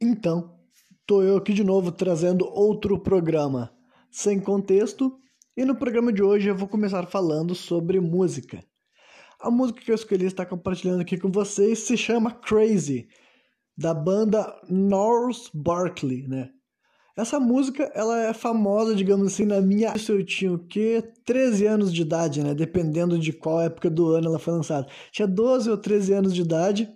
Então, tô eu aqui de novo trazendo outro programa sem contexto, e no programa de hoje eu vou começar falando sobre música. A música que eu escolhi estar compartilhando aqui com vocês se chama Crazy, da banda North Barkley, né? Essa música, ela é famosa, digamos assim, na minha... Isso eu tinha o quê? 13 anos de idade, né? Dependendo de qual época do ano ela foi lançada. Tinha 12 ou 13 anos de idade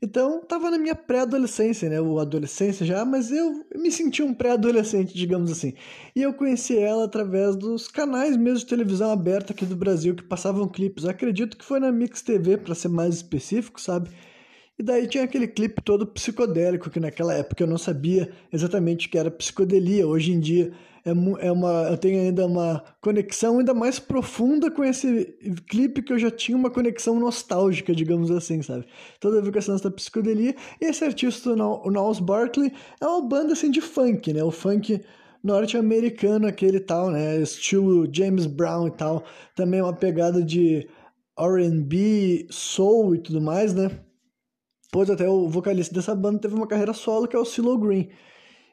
então, tava na minha pré-adolescência, né? Ou adolescência já, mas eu me senti um pré-adolescente, digamos assim. E eu conheci ela através dos canais mesmo de televisão aberta aqui do Brasil que passavam clipes. acredito que foi na Mix TV, para ser mais específico, sabe? E daí tinha aquele clipe todo psicodélico, que naquela época eu não sabia exatamente o que era psicodelia. Hoje em dia é, é uma, eu tenho ainda uma conexão ainda mais profunda com esse clipe que eu já tinha uma conexão nostálgica, digamos assim, sabe? Toda vez que essa da psicodelia. E esse artista, o Niles Barkley, é uma banda assim de funk, né? O funk norte-americano, aquele tal, né? Estilo James Brown e tal. Também uma pegada de R&B, soul e tudo mais, né? Pois até o vocalista dessa banda teve uma carreira solo, que é o CeeLo Green.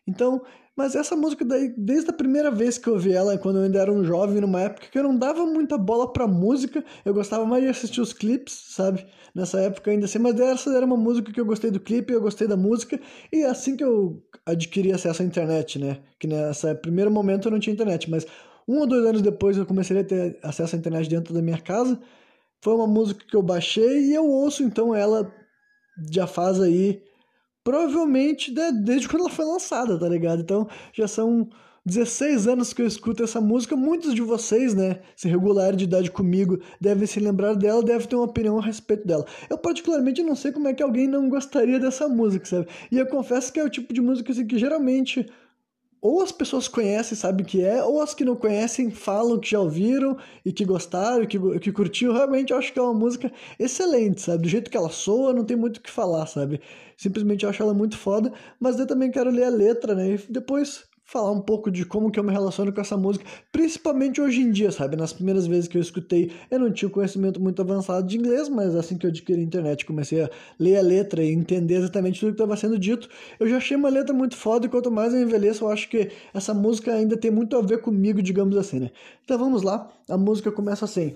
Então, mas essa música daí, desde a primeira vez que eu ouvi ela, quando eu ainda era um jovem, numa época que eu não dava muita bola pra música, eu gostava mais de assistir os clipes, sabe? Nessa época ainda assim, mas essa era uma música que eu gostei do clipe, eu gostei da música, e é assim que eu adquiri acesso à internet, né? Que nessa primeiro momento eu não tinha internet, mas um ou dois anos depois eu comecei a ter acesso à internet dentro da minha casa. Foi uma música que eu baixei e eu ouço então ela já faz aí, provavelmente desde quando ela foi lançada, tá ligado? Então já são 16 anos que eu escuto essa música. Muitos de vocês, né, se regular de idade comigo, devem se lembrar dela, devem ter uma opinião a respeito dela. Eu, particularmente, não sei como é que alguém não gostaria dessa música, sabe? E eu confesso que é o tipo de música assim, que geralmente ou as pessoas conhecem, sabem que é, ou as que não conhecem falam que já ouviram e que gostaram, que, que curtiu. Realmente eu acho que é uma música excelente, sabe? Do jeito que ela soa, não tem muito o que falar, sabe? Simplesmente eu acho ela muito foda, mas eu também quero ler a letra, né? E depois falar um pouco de como que eu me relaciono com essa música, principalmente hoje em dia, sabe? Nas primeiras vezes que eu escutei, eu não tinha conhecimento muito avançado de inglês, mas assim que eu adquiri a internet, comecei a ler a letra e entender exatamente tudo que estava sendo dito, eu já achei uma letra muito foda e quanto mais eu envelheço, eu acho que essa música ainda tem muito a ver comigo, digamos assim, né? Então vamos lá, a música começa assim: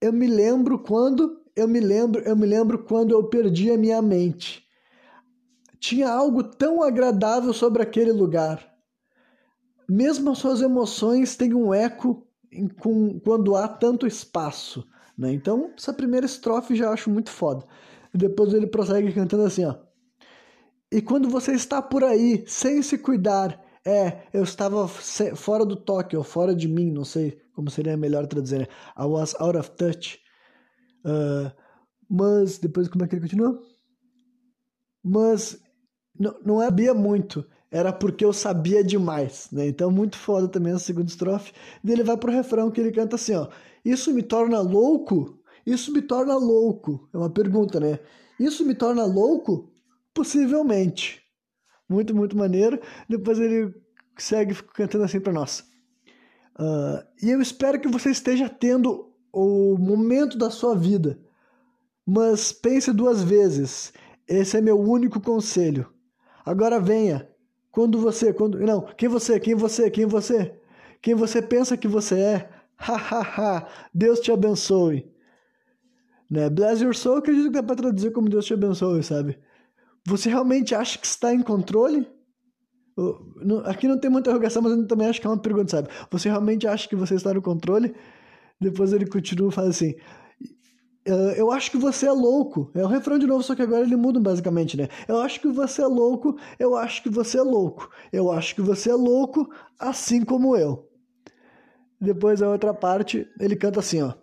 Eu me lembro quando, eu me lembro, eu me lembro quando eu perdi a minha mente. Tinha algo tão agradável sobre aquele lugar mesmo as suas emoções têm um eco em, com, quando há tanto espaço. Né? Então, essa primeira estrofe já acho muito foda. Depois ele prossegue cantando assim, ó. E quando você está por aí, sem se cuidar, é, eu estava fora do toque, ou fora de mim, não sei como seria melhor traduzir, né? I was out of touch. Uh, mas, depois como é que ele continua? Mas, não, não havia muito era porque eu sabia demais, né? Então, muito foda também a segunda estrofe. E ele vai pro refrão que ele canta assim, ó. Isso me torna louco? Isso me torna louco. É uma pergunta, né? Isso me torna louco? Possivelmente. Muito, muito maneiro. Depois ele segue cantando assim para nós. Uh, e eu espero que você esteja tendo o momento da sua vida. Mas pense duas vezes. Esse é meu único conselho. Agora venha, quando você, quando não, quem você, quem você, quem você, quem você pensa que você é, ha ha ha, Deus te abençoe. Né? Bless your soul, acredito que dá para traduzir como Deus te abençoe, sabe? Você realmente acha que está em controle? Aqui não tem muita interrogação, mas eu também acho que é uma pergunta, sabe? Você realmente acha que você está no controle? Depois ele continua e fala assim: eu acho que você é louco. É o refrão de novo, só que agora ele muda basicamente, né? Eu acho que você é louco, eu acho que você é louco. Eu acho que você é louco, assim como eu. Depois a outra parte, ele canta assim, ó.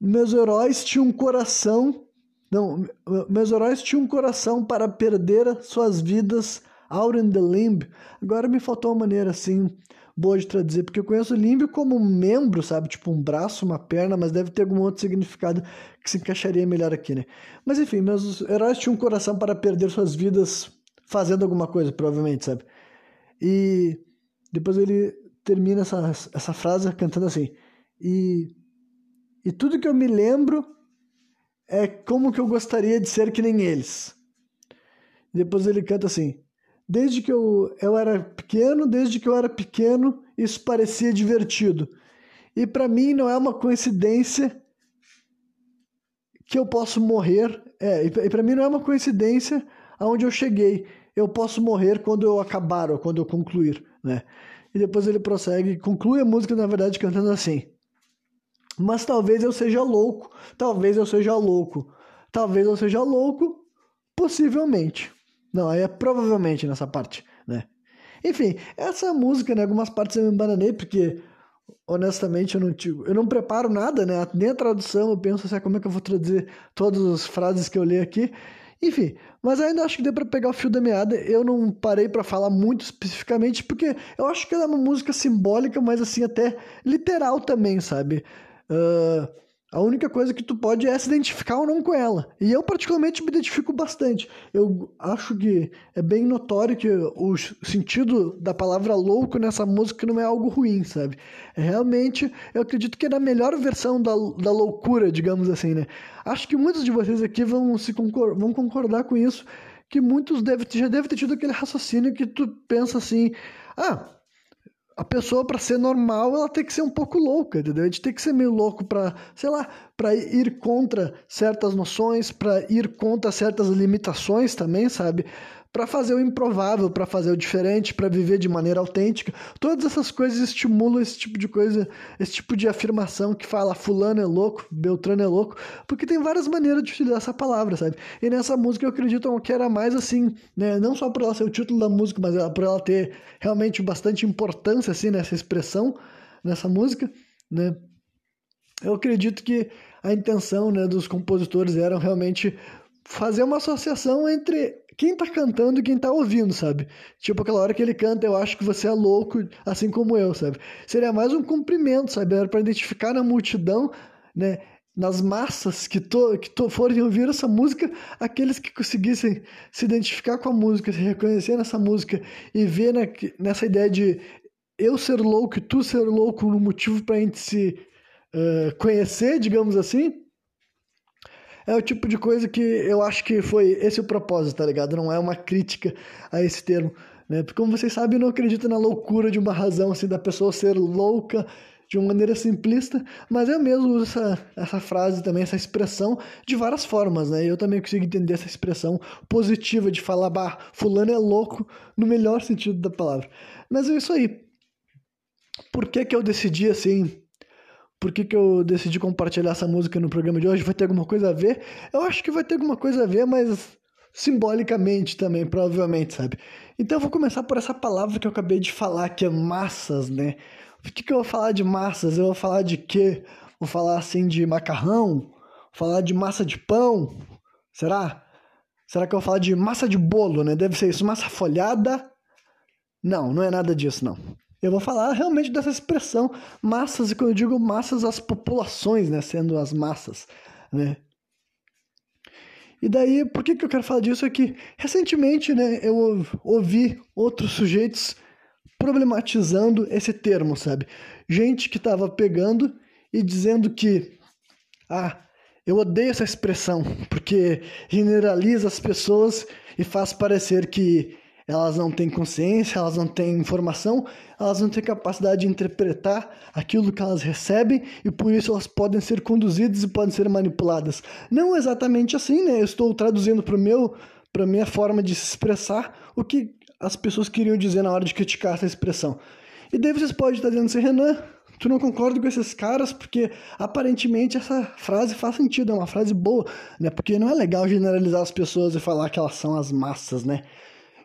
Meus heróis tinham um coração. Não, meus heróis tinham um coração para perder suas vidas out in the limb. Agora me faltou uma maneira assim boa de traduzir, porque eu conheço limbo como um membro, sabe? Tipo um braço, uma perna, mas deve ter algum outro significado que se encaixaria melhor aqui, né? Mas enfim, meus heróis tinham um coração para perder suas vidas fazendo alguma coisa, provavelmente, sabe? E depois ele termina essa, essa frase cantando assim: e, e tudo que eu me lembro é como que eu gostaria de ser que nem eles. Depois ele canta assim: desde que eu, eu era pequeno, desde que eu era pequeno, isso parecia divertido. E para mim não é uma coincidência que eu posso morrer. É, e para mim não é uma coincidência aonde eu cheguei. Eu posso morrer quando eu acabar ou quando eu concluir, né? E depois ele prossegue, conclui a música na verdade cantando assim: Mas talvez eu seja louco, talvez eu seja louco, talvez eu seja louco, possivelmente. Não, aí é provavelmente nessa parte, né? Enfim, essa música, né, algumas partes eu me embananei porque honestamente, eu não, eu não preparo nada, né? Nem a tradução, eu penso assim, ah, como é que eu vou traduzir todas as frases que eu li aqui. Enfim, mas ainda acho que deu para pegar o fio da meada. Eu não parei para falar muito especificamente, porque eu acho que ela é uma música simbólica, mas assim, até literal também, sabe? Uh, a única coisa que tu pode é se identificar ou não com ela. E eu, particularmente, me identifico bastante. Eu acho que é bem notório que o sentido da palavra louco nessa música não é algo ruim, sabe? Realmente, eu acredito que é a melhor versão da, da loucura, digamos assim, né? Acho que muitos de vocês aqui vão, se concor vão concordar com isso, que muitos deve, já devem ter tido aquele raciocínio que tu pensa assim, ah a pessoa para ser normal ela tem que ser um pouco louca, entendeu? A gente tem que ser meio louco para, sei lá, para ir contra certas noções, para ir contra certas limitações também, sabe? Para fazer o improvável, para fazer o diferente, para viver de maneira autêntica. Todas essas coisas estimulam esse tipo de coisa, esse tipo de afirmação que fala fulano é louco, Beltrano é louco, porque tem várias maneiras de utilizar essa palavra, sabe? E nessa música eu acredito que era mais assim, né, não só por ela ser o título da música, mas por ela ter realmente bastante importância assim nessa expressão nessa música, né? Eu acredito que a intenção, né, dos compositores era realmente fazer uma associação entre quem tá cantando e quem tá ouvindo, sabe? Tipo, aquela hora que ele canta, eu acho que você é louco, assim como eu, sabe? Seria mais um cumprimento, sabe? Era pra identificar na multidão, né? Nas massas que, to, que to, forem ouvir essa música, aqueles que conseguissem se identificar com a música, se reconhecer nessa música e ver na, nessa ideia de eu ser louco e tu ser louco no motivo pra gente se uh, conhecer, digamos assim, é o tipo de coisa que eu acho que foi esse o propósito, tá ligado? Não é uma crítica a esse termo, né? Porque como vocês sabem, eu não acredito na loucura de uma razão assim da pessoa ser louca de uma maneira simplista, mas eu mesmo uso essa, essa frase também, essa expressão de várias formas, né? Eu também consigo entender essa expressão positiva de falar, bah, fulano é louco no melhor sentido da palavra. Mas é isso aí. Por que que eu decidi assim por que, que eu decidi compartilhar essa música no programa de hoje? Vai ter alguma coisa a ver? Eu acho que vai ter alguma coisa a ver, mas simbolicamente também, provavelmente, sabe? Então eu vou começar por essa palavra que eu acabei de falar, que é massas, né? O que, que eu vou falar de massas? Eu vou falar de quê? Vou falar assim de macarrão? Vou falar de massa de pão? Será? Será que eu vou falar de massa de bolo, né? Deve ser isso, massa folhada? Não, não é nada disso, não. Eu vou falar realmente dessa expressão massas, e quando eu digo massas, as populações, né, sendo as massas, né? E daí, por que, que eu quero falar disso? É que, recentemente, né, eu ouvi outros sujeitos problematizando esse termo, sabe? Gente que estava pegando e dizendo que, ah, eu odeio essa expressão, porque generaliza as pessoas e faz parecer que elas não têm consciência, elas não têm informação, elas não têm capacidade de interpretar aquilo que elas recebem e por isso elas podem ser conduzidas e podem ser manipuladas. Não exatamente assim, né? Eu estou traduzindo para meu para minha forma de se expressar o que as pessoas queriam dizer na hora de criticar essa expressão. E daí vocês podem estar dizendo assim, Renan, tu não concorda com esses caras porque aparentemente essa frase faz sentido, é uma frase boa, né? Porque não é legal generalizar as pessoas e falar que elas são as massas, né?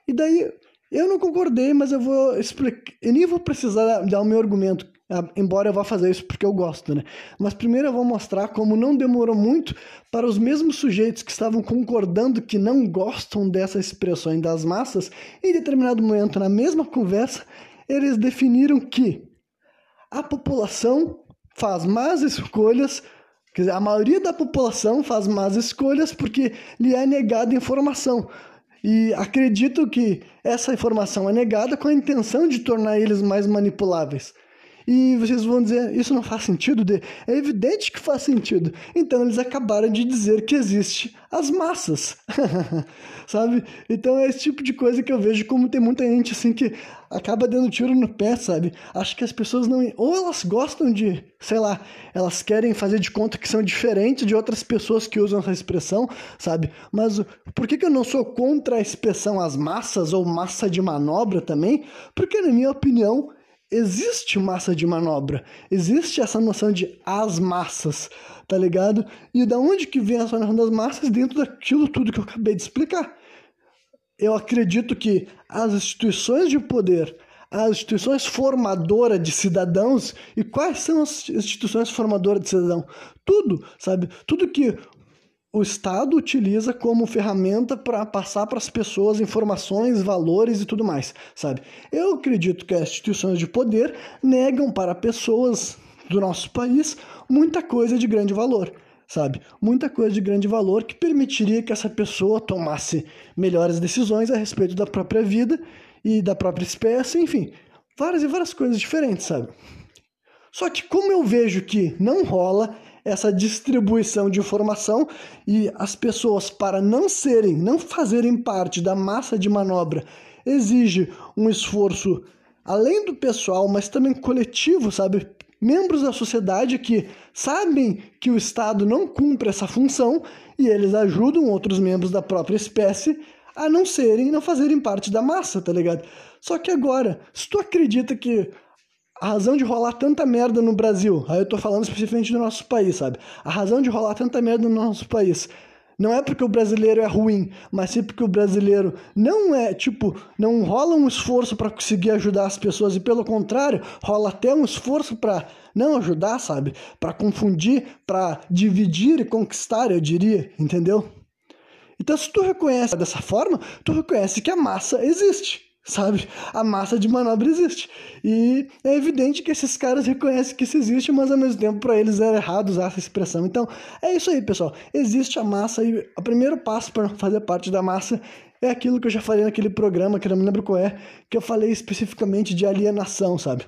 E daí eu não concordei, mas eu vou explicar. Eu nem vou precisar dar o meu argumento, ah, embora eu vá fazer isso porque eu gosto, né? Mas primeiro eu vou mostrar como não demorou muito para os mesmos sujeitos que estavam concordando que não gostam dessas expressões das massas, em determinado momento, na mesma conversa, eles definiram que a população faz más escolhas Quer dizer, a maioria da população faz más escolhas porque lhe é negada informação. E acredito que essa informação é negada com a intenção de tornar eles mais manipuláveis. E vocês vão dizer, isso não faz sentido? De... É evidente que faz sentido. Então eles acabaram de dizer que existe as massas, sabe? Então é esse tipo de coisa que eu vejo como tem muita gente assim que acaba dando tiro no pé, sabe? Acho que as pessoas não. Ou elas gostam de, sei lá, elas querem fazer de conta que são diferentes de outras pessoas que usam essa expressão, sabe? Mas por que, que eu não sou contra a expressão as massas ou massa de manobra também? Porque, na minha opinião, existe massa de manobra, existe essa noção de as massas, tá ligado? E da onde que vem essa noção das massas dentro daquilo tudo que eu acabei de explicar? Eu acredito que as instituições de poder, as instituições formadoras de cidadãos, e quais são as instituições formadoras de cidadão? Tudo, sabe? Tudo que o Estado utiliza como ferramenta para passar para as pessoas informações, valores e tudo mais, sabe? Eu acredito que as instituições de poder negam para pessoas do nosso país muita coisa de grande valor, sabe? Muita coisa de grande valor que permitiria que essa pessoa tomasse melhores decisões a respeito da própria vida e da própria espécie, enfim, várias e várias coisas diferentes, sabe? Só que como eu vejo que não rola essa distribuição de informação e as pessoas, para não serem, não fazerem parte da massa de manobra, exige um esforço além do pessoal, mas também coletivo, sabe? Membros da sociedade que sabem que o Estado não cumpre essa função e eles ajudam outros membros da própria espécie a não serem, não fazerem parte da massa, tá ligado? Só que agora, se tu acredita que a razão de rolar tanta merda no Brasil, aí eu tô falando especificamente do nosso país, sabe? A razão de rolar tanta merda no nosso país não é porque o brasileiro é ruim, mas sim porque o brasileiro não é, tipo, não rola um esforço para conseguir ajudar as pessoas e pelo contrário, rola até um esforço para não ajudar, sabe? Para confundir, para dividir e conquistar, eu diria, entendeu? Então, se tu reconhece dessa forma, tu reconhece que a massa existe sabe? A massa de manobra existe. E é evidente que esses caras reconhecem que isso existe, mas ao mesmo tempo para eles é errado usar essa expressão. Então, é isso aí, pessoal. Existe a massa e o primeiro passo para fazer parte da massa é aquilo que eu já falei naquele programa, que eu não me lembro qual é, que eu falei especificamente de alienação, sabe?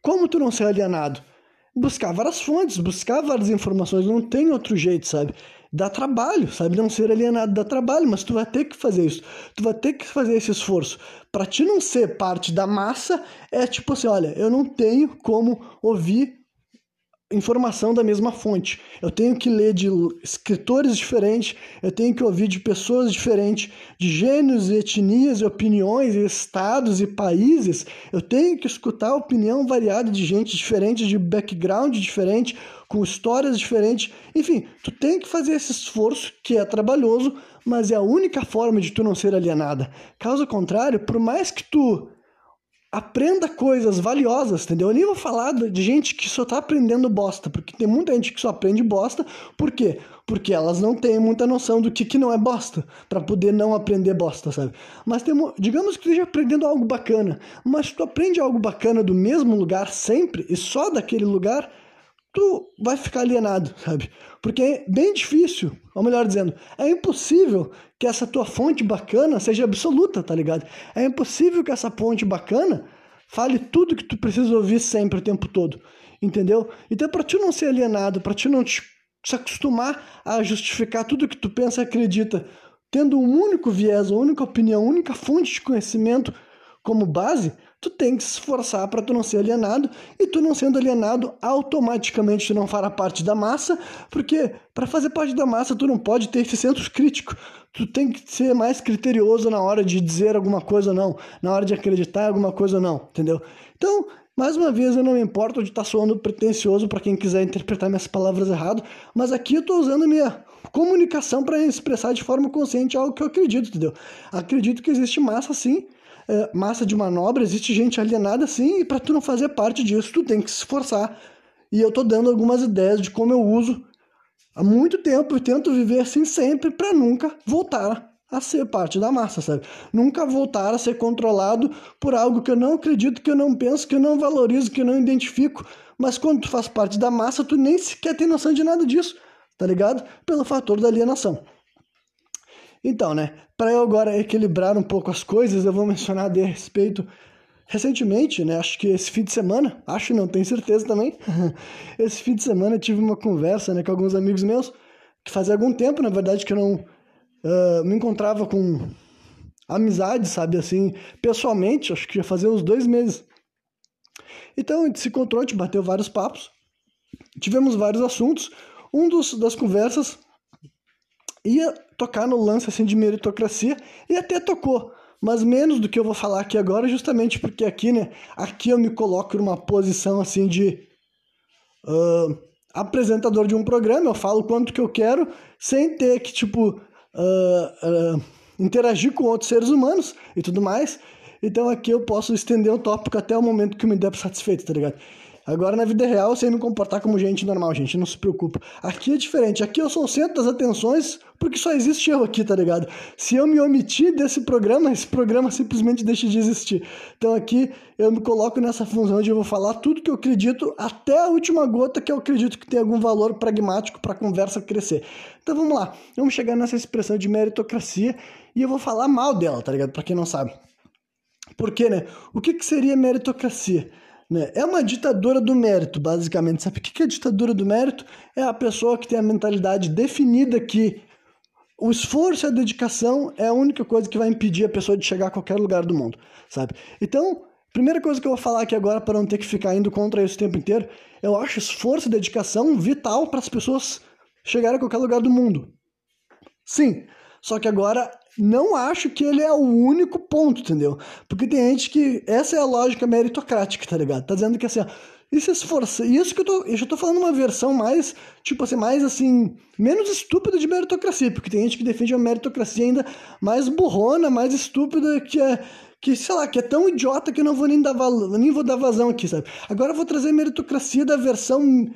Como tu não ser alienado? Buscar várias fontes, buscar várias informações, não tem outro jeito, sabe? Dá trabalho, sabe? Não ser alienado dá trabalho, mas tu vai ter que fazer isso. Tu vai ter que fazer esse esforço. Para ti não ser parte da massa, é tipo assim, olha, eu não tenho como ouvir informação da mesma fonte. Eu tenho que ler de escritores diferentes, eu tenho que ouvir de pessoas diferentes, de gêneros e etnias e opiniões e estados e países. Eu tenho que escutar a opinião variada de gente diferente, de background diferente, com histórias diferentes. Enfim, tu tem que fazer esse esforço que é trabalhoso, mas é a única forma de tu não ser alienada. Caso contrário, por mais que tu aprenda coisas valiosas, entendeu? Eu nem vou falar de gente que só tá aprendendo bosta, porque tem muita gente que só aprende bosta, por quê? Porque elas não têm muita noção do que, que não é bosta, para poder não aprender bosta, sabe? Mas tem, digamos que esteja aprendendo algo bacana, mas tu aprende algo bacana do mesmo lugar sempre e só daquele lugar, tu vai ficar alienado, sabe? Porque é bem difícil, ou melhor dizendo, é impossível que essa tua fonte bacana seja absoluta, tá ligado? É impossível que essa fonte bacana fale tudo que tu precisa ouvir sempre o tempo todo, entendeu? Então, para ti não ser alienado, para ti não te, se acostumar a justificar tudo que tu pensa e acredita, tendo um único viés, uma única opinião, uma única fonte de conhecimento como base, tu tem que se esforçar para tu não ser alienado e tu não sendo alienado automaticamente tu não fará parte da massa porque para fazer parte da massa tu não pode ter esse centro crítico. Tu tem que ser mais criterioso na hora de dizer alguma coisa ou não na hora de acreditar em alguma coisa ou não entendeu? Então mais uma vez eu não me importo de estar tá soando pretencioso para quem quiser interpretar minhas palavras errado mas aqui eu estou usando minha comunicação para expressar de forma consciente algo que eu acredito entendeu? Acredito que existe massa sim é, massa de manobra, existe gente alienada sim, e para tu não fazer parte disso, tu tem que se esforçar. E eu tô dando algumas ideias de como eu uso há muito tempo e tento viver assim sempre para nunca voltar a ser parte da massa, sabe? Nunca voltar a ser controlado por algo que eu não acredito, que eu não penso, que eu não valorizo, que eu não identifico. Mas quando tu faz parte da massa, tu nem sequer tem noção de nada disso, tá ligado? Pelo fator da alienação. Então, né, para eu agora equilibrar um pouco as coisas, eu vou mencionar de respeito recentemente, né, acho que esse fim de semana, acho não, tenho certeza também, esse fim de semana eu tive uma conversa né, com alguns amigos meus, que fazia algum tempo, na verdade, que eu não uh, me encontrava com amizade, sabe, assim, pessoalmente, acho que já fazia uns dois meses. Então a gente se encontrou, a gente bateu vários papos, tivemos vários assuntos. Um dos, das conversas ia tocar no lance assim de meritocracia e até tocou, mas menos do que eu vou falar aqui agora, justamente porque aqui, né, aqui eu me coloco numa posição assim de uh, apresentador de um programa, eu falo quanto que eu quero, sem ter que, tipo, uh, uh, interagir com outros seres humanos e tudo mais. Então aqui eu posso estender o tópico até o momento que me der satisfeito, tá ligado? Agora, na vida real, eu sei me comportar como gente normal, gente, não se preocupa. Aqui é diferente, aqui eu sou o centro das atenções porque só existe eu aqui, tá ligado? Se eu me omitir desse programa, esse programa simplesmente deixa de existir. Então aqui eu me coloco nessa função de eu vou falar tudo que eu acredito, até a última gota que eu acredito que tem algum valor pragmático para a conversa crescer. Então vamos lá, vamos chegar nessa expressão de meritocracia e eu vou falar mal dela, tá ligado? Para quem não sabe. Por quê, né? O que, que seria meritocracia? Né? É uma ditadura do mérito, basicamente. Sabe o que é ditadura do mérito? É a pessoa que tem a mentalidade definida que o esforço e a dedicação é a única coisa que vai impedir a pessoa de chegar a qualquer lugar do mundo, sabe? Então, primeira coisa que eu vou falar aqui agora para não ter que ficar indo contra isso o tempo inteiro, eu acho esforço e dedicação vital para as pessoas chegarem a qualquer lugar do mundo. Sim, só que agora não acho que ele é o único ponto, entendeu? Porque tem gente que. Essa é a lógica meritocrática, tá ligado? Tá dizendo que assim, ó, e se esforça. Isso que eu tô. Eu já tô falando uma versão mais, tipo assim, mais assim, menos estúpida de meritocracia, porque tem gente que defende uma meritocracia ainda mais burrona, mais estúpida, que é. Que, sei lá, que é tão idiota que eu não vou nem dar, nem vou dar vazão aqui, sabe? Agora eu vou trazer meritocracia da versão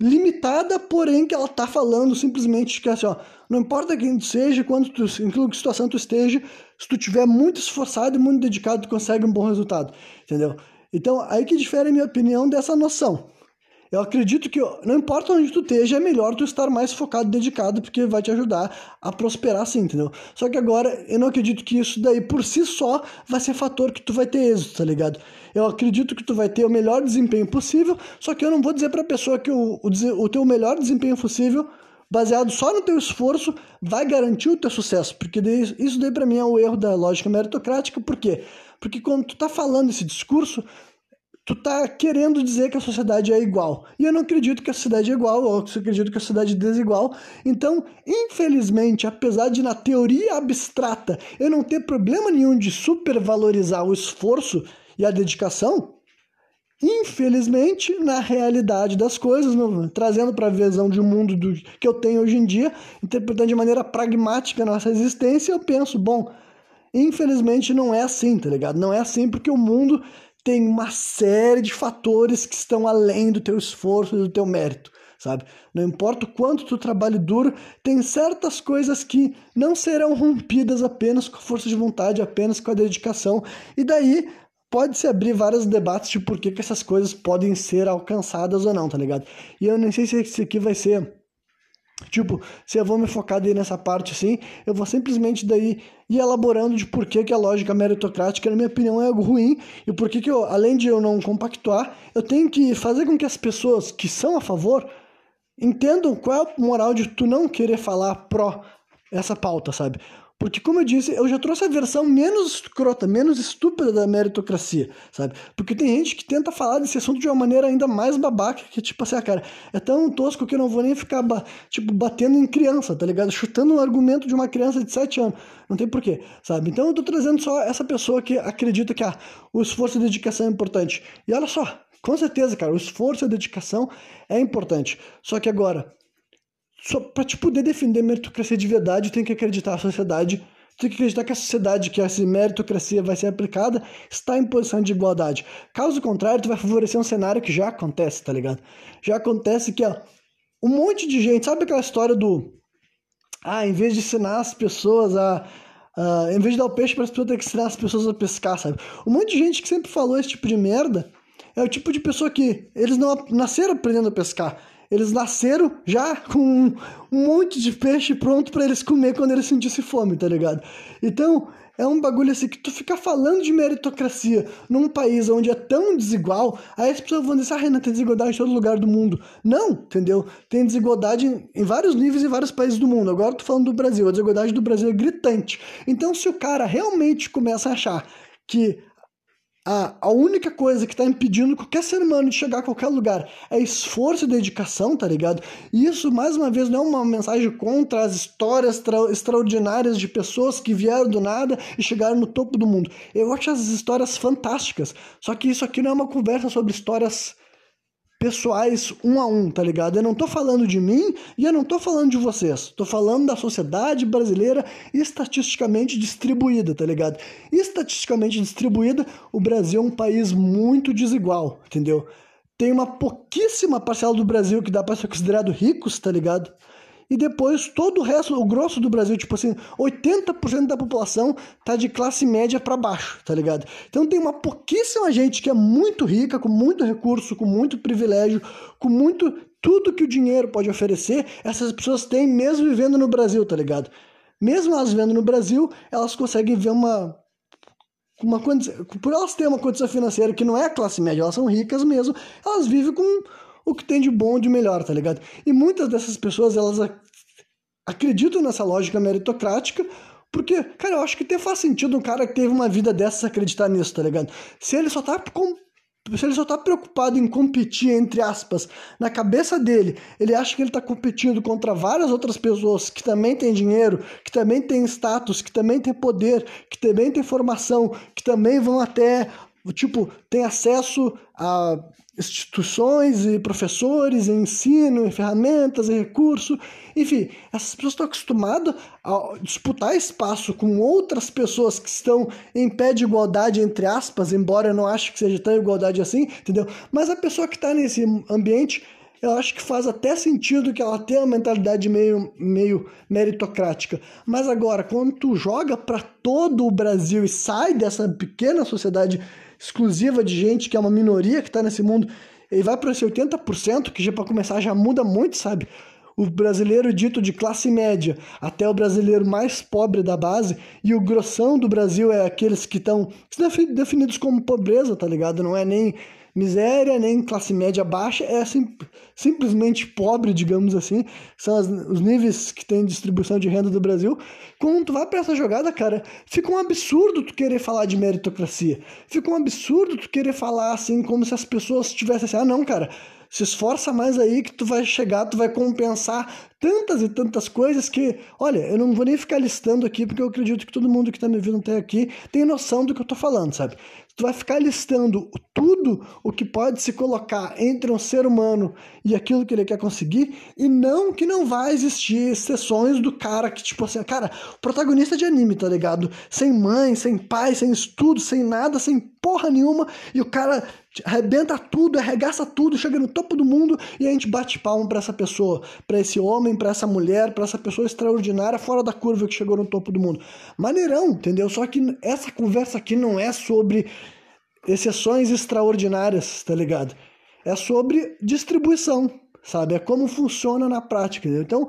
limitada, porém que ela tá falando simplesmente que assim, ó, não importa quem tu seja, quando tu, em que situação tu esteja, se tu tiver muito esforçado e muito dedicado, tu consegue um bom resultado, entendeu? Então, aí que difere a minha opinião dessa noção. Eu acredito que não importa onde tu esteja, é melhor tu estar mais focado e dedicado, porque vai te ajudar a prosperar sim, entendeu? Só que agora, eu não acredito que isso daí por si só vai ser fator que tu vai ter êxito, tá ligado? Eu acredito que tu vai ter o melhor desempenho possível, só que eu não vou dizer pra pessoa que o, o, o teu melhor desempenho possível baseado só no teu esforço, vai garantir o teu sucesso. Porque daí, isso daí para mim é o erro da lógica meritocrática. Por quê? Porque quando tu tá falando esse discurso, tu tá querendo dizer que a sociedade é igual. E eu não acredito que a sociedade é igual, ou eu acredito que a sociedade é desigual. Então, infelizmente, apesar de na teoria abstrata eu não ter problema nenhum de supervalorizar o esforço e a dedicação, infelizmente, na realidade das coisas, no, trazendo para a visão de um mundo do, que eu tenho hoje em dia, interpretando de maneira pragmática a nossa existência, eu penso, bom, infelizmente não é assim, tá ligado? Não é assim porque o mundo tem uma série de fatores que estão além do teu esforço e do teu mérito, sabe? Não importa o quanto tu trabalhe duro, tem certas coisas que não serão rompidas apenas com a força de vontade, apenas com a dedicação. E daí pode se abrir vários debates de por que, que essas coisas podem ser alcançadas ou não, tá ligado? E eu nem sei se esse aqui vai ser Tipo, se eu vou me focar daí nessa parte assim, eu vou simplesmente daí ir elaborando de por que, que a lógica meritocrática, na minha opinião, é algo ruim e por que, que eu, além de eu não compactuar, eu tenho que fazer com que as pessoas que são a favor entendam qual é a moral de tu não querer falar pró essa pauta, sabe? Porque, como eu disse, eu já trouxe a versão menos escrota, menos estúpida da meritocracia, sabe? Porque tem gente que tenta falar desse assunto de uma maneira ainda mais babaca, que tipo assim, ah, cara, é tão tosco que eu não vou nem ficar, tipo, batendo em criança, tá ligado? Chutando um argumento de uma criança de 7 anos. Não tem porquê, sabe? Então eu tô trazendo só essa pessoa que acredita que ah, o esforço e dedicação é importante. E olha só, com certeza, cara, o esforço e a dedicação é importante. Só que agora, só para te poder defender a meritocracia de verdade, tem que acreditar na sociedade, tem que acreditar que a sociedade que essa meritocracia vai ser aplicada está em posição de igualdade. Caso contrário, tu vai favorecer um cenário que já acontece, tá ligado? Já acontece que ó, um monte de gente, sabe aquela história do ah, em vez de ensinar as pessoas a Uh, em vez de dar o peixe para as pessoas, tem que ensinar as pessoas a pescar, sabe? Um monte de gente que sempre falou esse tipo de merda é o tipo de pessoa que eles não nasceram aprendendo a pescar. Eles nasceram já com um monte de peixe pronto para eles comer quando eles sentissem fome, tá ligado? Então, é um bagulho assim que tu fica falando de meritocracia num país onde é tão desigual, aí as pessoas vão dizer, ah, Renan, tem desigualdade em todo lugar do mundo. Não, entendeu? Tem desigualdade em, em vários níveis em vários países do mundo. Agora eu tô falando do Brasil, a desigualdade do Brasil é gritante. Então, se o cara realmente começa a achar que a, única coisa que está impedindo qualquer ser humano de chegar a qualquer lugar é esforço e dedicação, tá ligado? E isso, mais uma vez, não é uma mensagem contra as histórias extra, extraordinárias de pessoas que vieram do nada e chegaram no topo do mundo. Eu acho as histórias fantásticas. Só que isso aqui não é uma conversa sobre histórias pessoais um a um, tá ligado? Eu não tô falando de mim e eu não tô falando de vocês. Tô falando da sociedade brasileira estatisticamente distribuída, tá ligado? Estatisticamente distribuída, o Brasil é um país muito desigual, entendeu? Tem uma pouquíssima parcela do Brasil que dá para ser considerado ricos, tá ligado? E depois todo o resto, o grosso do Brasil, tipo assim, 80% da população tá de classe média para baixo, tá ligado? Então tem uma pouquíssima gente que é muito rica, com muito recurso, com muito privilégio, com muito tudo que o dinheiro pode oferecer, essas pessoas têm mesmo vivendo no Brasil, tá ligado? Mesmo elas vivendo no Brasil, elas conseguem ver uma uma condição, por elas terem uma condição financeira que não é classe média, elas são ricas mesmo, elas vivem com o que tem de bom de melhor, tá ligado? E muitas dessas pessoas, elas acreditam nessa lógica meritocrática, porque, cara, eu acho que até faz sentido um cara que teve uma vida dessas acreditar nisso, tá ligado? Se ele só tá com se ele só tá preocupado em competir, entre aspas, na cabeça dele, ele acha que ele tá competindo contra várias outras pessoas que também têm dinheiro, que também têm status, que também têm poder, que também têm formação, que também vão até, tipo, tem acesso a instituições e professores, ensino, e ferramentas e recursos. Enfim, essas pessoas estão acostumadas a disputar espaço com outras pessoas que estão em pé de igualdade, entre aspas, embora eu não ache que seja tão igualdade assim, entendeu? Mas a pessoa que está nesse ambiente, eu acho que faz até sentido que ela tenha uma mentalidade meio, meio meritocrática. Mas agora, quando tu joga para todo o Brasil e sai dessa pequena sociedade exclusiva de gente que é uma minoria que está nesse mundo, e vai para esse 80%, que já para começar já muda muito, sabe? O brasileiro dito de classe média até o brasileiro mais pobre da base, e o grossão do Brasil é aqueles que estão definidos como pobreza, tá ligado? Não é nem miséria, nem classe média baixa, é sim, simplesmente pobre, digamos assim. São as, os níveis que tem distribuição de renda do Brasil. Quando tu vai para essa jogada, cara, fica um absurdo tu querer falar de meritocracia. Fica um absurdo tu querer falar assim, como se as pessoas tivessem assim, ah, não, cara se esforça mais aí que tu vai chegar, tu vai compensar tantas e tantas coisas que, olha, eu não vou nem ficar listando aqui porque eu acredito que todo mundo que está me vendo até aqui tem noção do que eu estou falando, sabe? Tu vai ficar listando tudo o que pode se colocar entre um ser humano e aquilo que ele quer conseguir, e não que não vai existir exceções do cara que, tipo assim, cara, protagonista de anime, tá ligado? Sem mãe, sem pai, sem estudo, sem nada, sem porra nenhuma, e o cara arrebenta tudo, arregaça tudo, chega no topo do mundo e a gente bate palmo para essa pessoa, para esse homem, para essa mulher, para essa pessoa extraordinária fora da curva que chegou no topo do mundo. Maneirão, entendeu? Só que essa conversa aqui não é sobre exceções extraordinárias, tá ligado? É sobre distribuição, sabe? É como funciona na prática, entendeu? Então,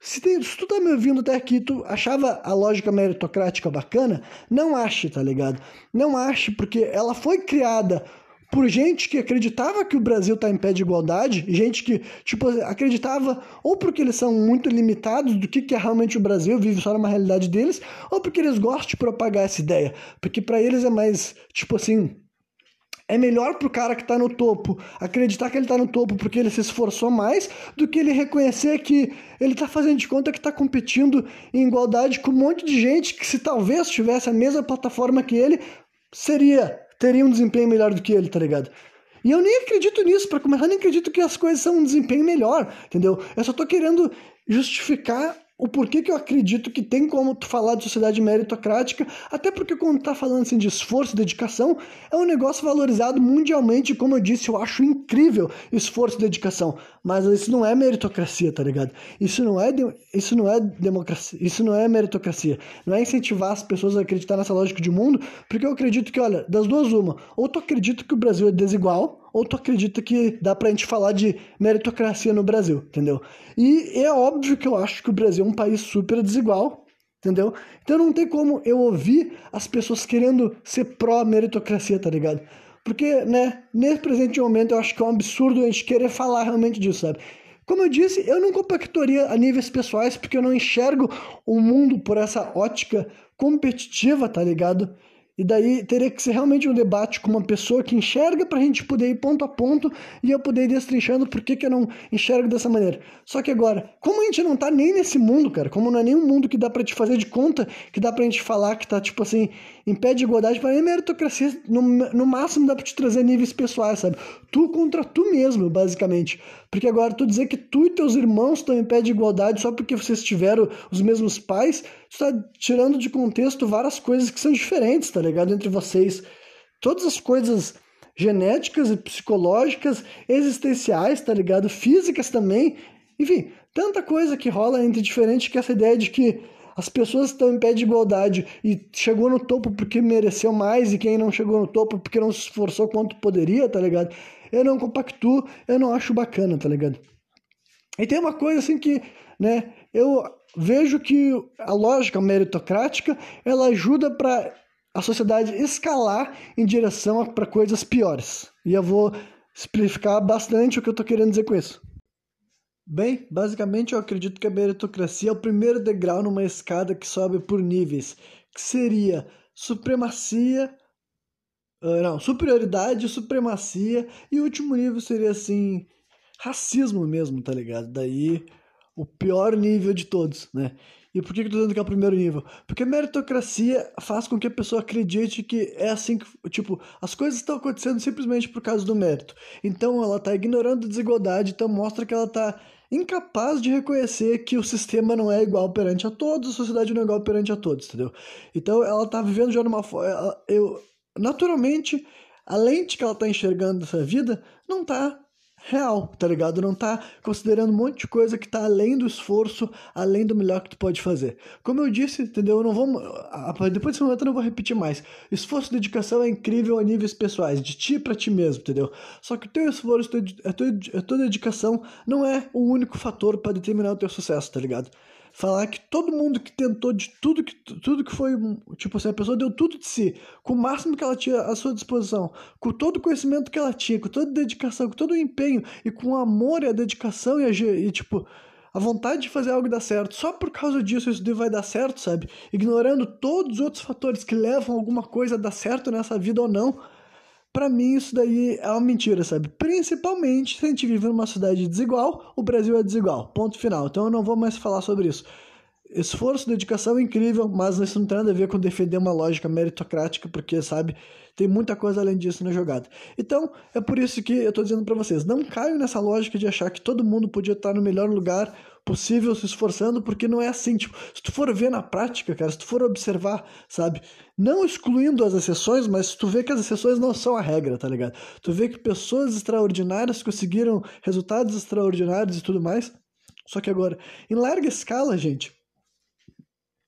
se, tem, se, tu tá me ouvindo até aqui, tu achava a lógica meritocrática bacana, não ache, tá ligado? Não ache, porque ela foi criada por gente que acreditava que o Brasil está em pé de igualdade, gente que tipo acreditava ou porque eles são muito limitados do que, que é realmente o Brasil, vive só numa realidade deles, ou porque eles gostam de propagar essa ideia, porque para eles é mais tipo assim, é melhor pro cara que tá no topo acreditar que ele tá no topo porque ele se esforçou mais do que ele reconhecer que ele tá fazendo de conta que tá competindo em igualdade com um monte de gente que se talvez tivesse a mesma plataforma que ele, seria teria um desempenho melhor do que ele, tá ligado? E eu nem acredito nisso, para começar, nem acredito que as coisas são um desempenho melhor, entendeu? Eu só tô querendo justificar o porquê que eu acredito que tem como tu falar de sociedade meritocrática, até porque quando tá falando assim de esforço e dedicação, é um negócio valorizado mundialmente, como eu disse, eu acho incrível esforço e dedicação, mas isso não é meritocracia, tá ligado? Isso não é isso não é democracia, isso não é meritocracia. Não é incentivar as pessoas a acreditar nessa lógica de mundo, porque eu acredito que, olha, das duas uma, ou tu acredita que o Brasil é desigual, ou tu acredita que dá pra gente falar de meritocracia no Brasil, entendeu? E é óbvio que eu acho que o Brasil é um país super desigual, Entendeu? Então não tem como eu ouvir as pessoas querendo ser pró-meritocracia, tá ligado? Porque, né, nesse presente momento eu acho que é um absurdo a gente querer falar realmente disso, sabe? Como eu disse, eu não compactuaria a níveis pessoais porque eu não enxergo o mundo por essa ótica competitiva, tá ligado? E daí teria que ser realmente um debate com uma pessoa que enxerga para a gente poder ir ponto a ponto e eu poder ir destrinchando por que, que eu não enxergo dessa maneira. Só que agora, como a gente não tá nem nesse mundo, cara, como não é nenhum mundo que dá para te fazer de conta, que dá pra gente falar que tá, tipo assim, em pé de igualdade, para mim meritocracia, no, no máximo dá pra te trazer níveis pessoais, sabe? Tu contra tu mesmo, basicamente. Porque agora tu dizer que tu e teus irmãos estão em pé de igualdade só porque vocês tiveram os mesmos pais, tu tá tirando de contexto várias coisas que são diferentes, tá ligado? Entre vocês. Todas as coisas genéticas e psicológicas, existenciais, tá ligado? Físicas também. Enfim, tanta coisa que rola entre diferente que essa ideia de que as pessoas estão em pé de igualdade e chegou no topo porque mereceu mais e quem não chegou no topo porque não se esforçou quanto poderia, tá ligado? Eu não compactuo, eu não acho bacana, tá ligado? E tem uma coisa assim que, né, eu vejo que a lógica meritocrática, ela ajuda para a sociedade escalar em direção para coisas piores. E eu vou explicar bastante o que eu estou querendo dizer com isso. Bem, basicamente eu acredito que a meritocracia é o primeiro degrau numa escada que sobe por níveis, que seria supremacia, uh, não, superioridade, supremacia, e o último nível seria assim, racismo mesmo, tá ligado? Daí o pior nível de todos, né? E por que eu tô dizendo que é o primeiro nível? Porque a meritocracia faz com que a pessoa acredite que é assim que, tipo, as coisas estão acontecendo simplesmente por causa do mérito. Então ela tá ignorando a desigualdade, então mostra que ela tá incapaz de reconhecer que o sistema não é igual perante a todos, a sociedade não é igual perante a todos, entendeu? Então ela tá vivendo já numa forma. Eu, naturalmente, a lente que ela tá enxergando dessa vida não tá real, tá ligado? Não tá considerando um monte de coisa que tá além do esforço, além do melhor que tu pode fazer. Como eu disse, entendeu? Eu não vou. Depois desse momento eu não vou repetir mais. Esforço e dedicação é incrível a níveis pessoais, de ti para ti mesmo, entendeu? Só que o teu esforço, a tua, a tua dedicação não é o único fator para determinar o teu sucesso, tá ligado? Falar que todo mundo que tentou de tudo que tudo que foi, tipo assim, a pessoa deu tudo de si, com o máximo que ela tinha à sua disposição, com todo o conhecimento que ela tinha, com toda a dedicação, com todo o empenho e com o amor e a dedicação e, a, e tipo, a vontade de fazer algo dar certo, só por causa disso isso vai dar certo, sabe? Ignorando todos os outros fatores que levam alguma coisa a dar certo nessa vida ou não para mim isso daí é uma mentira, sabe? Principalmente se a gente vive numa cidade desigual, o Brasil é desigual. Ponto final. Então eu não vou mais falar sobre isso. Esforço, dedicação incrível, mas isso não tem nada a ver com defender uma lógica meritocrática, porque, sabe, tem muita coisa além disso na jogada. Então, é por isso que eu tô dizendo para vocês, não caiam nessa lógica de achar que todo mundo podia estar no melhor lugar possível se esforçando, porque não é assim. Tipo, se tu for ver na prática, cara, se tu for observar, sabe? Não excluindo as exceções, mas tu vê que as exceções não são a regra, tá ligado? Tu vê que pessoas extraordinárias conseguiram resultados extraordinários e tudo mais. Só que agora, em larga escala, gente,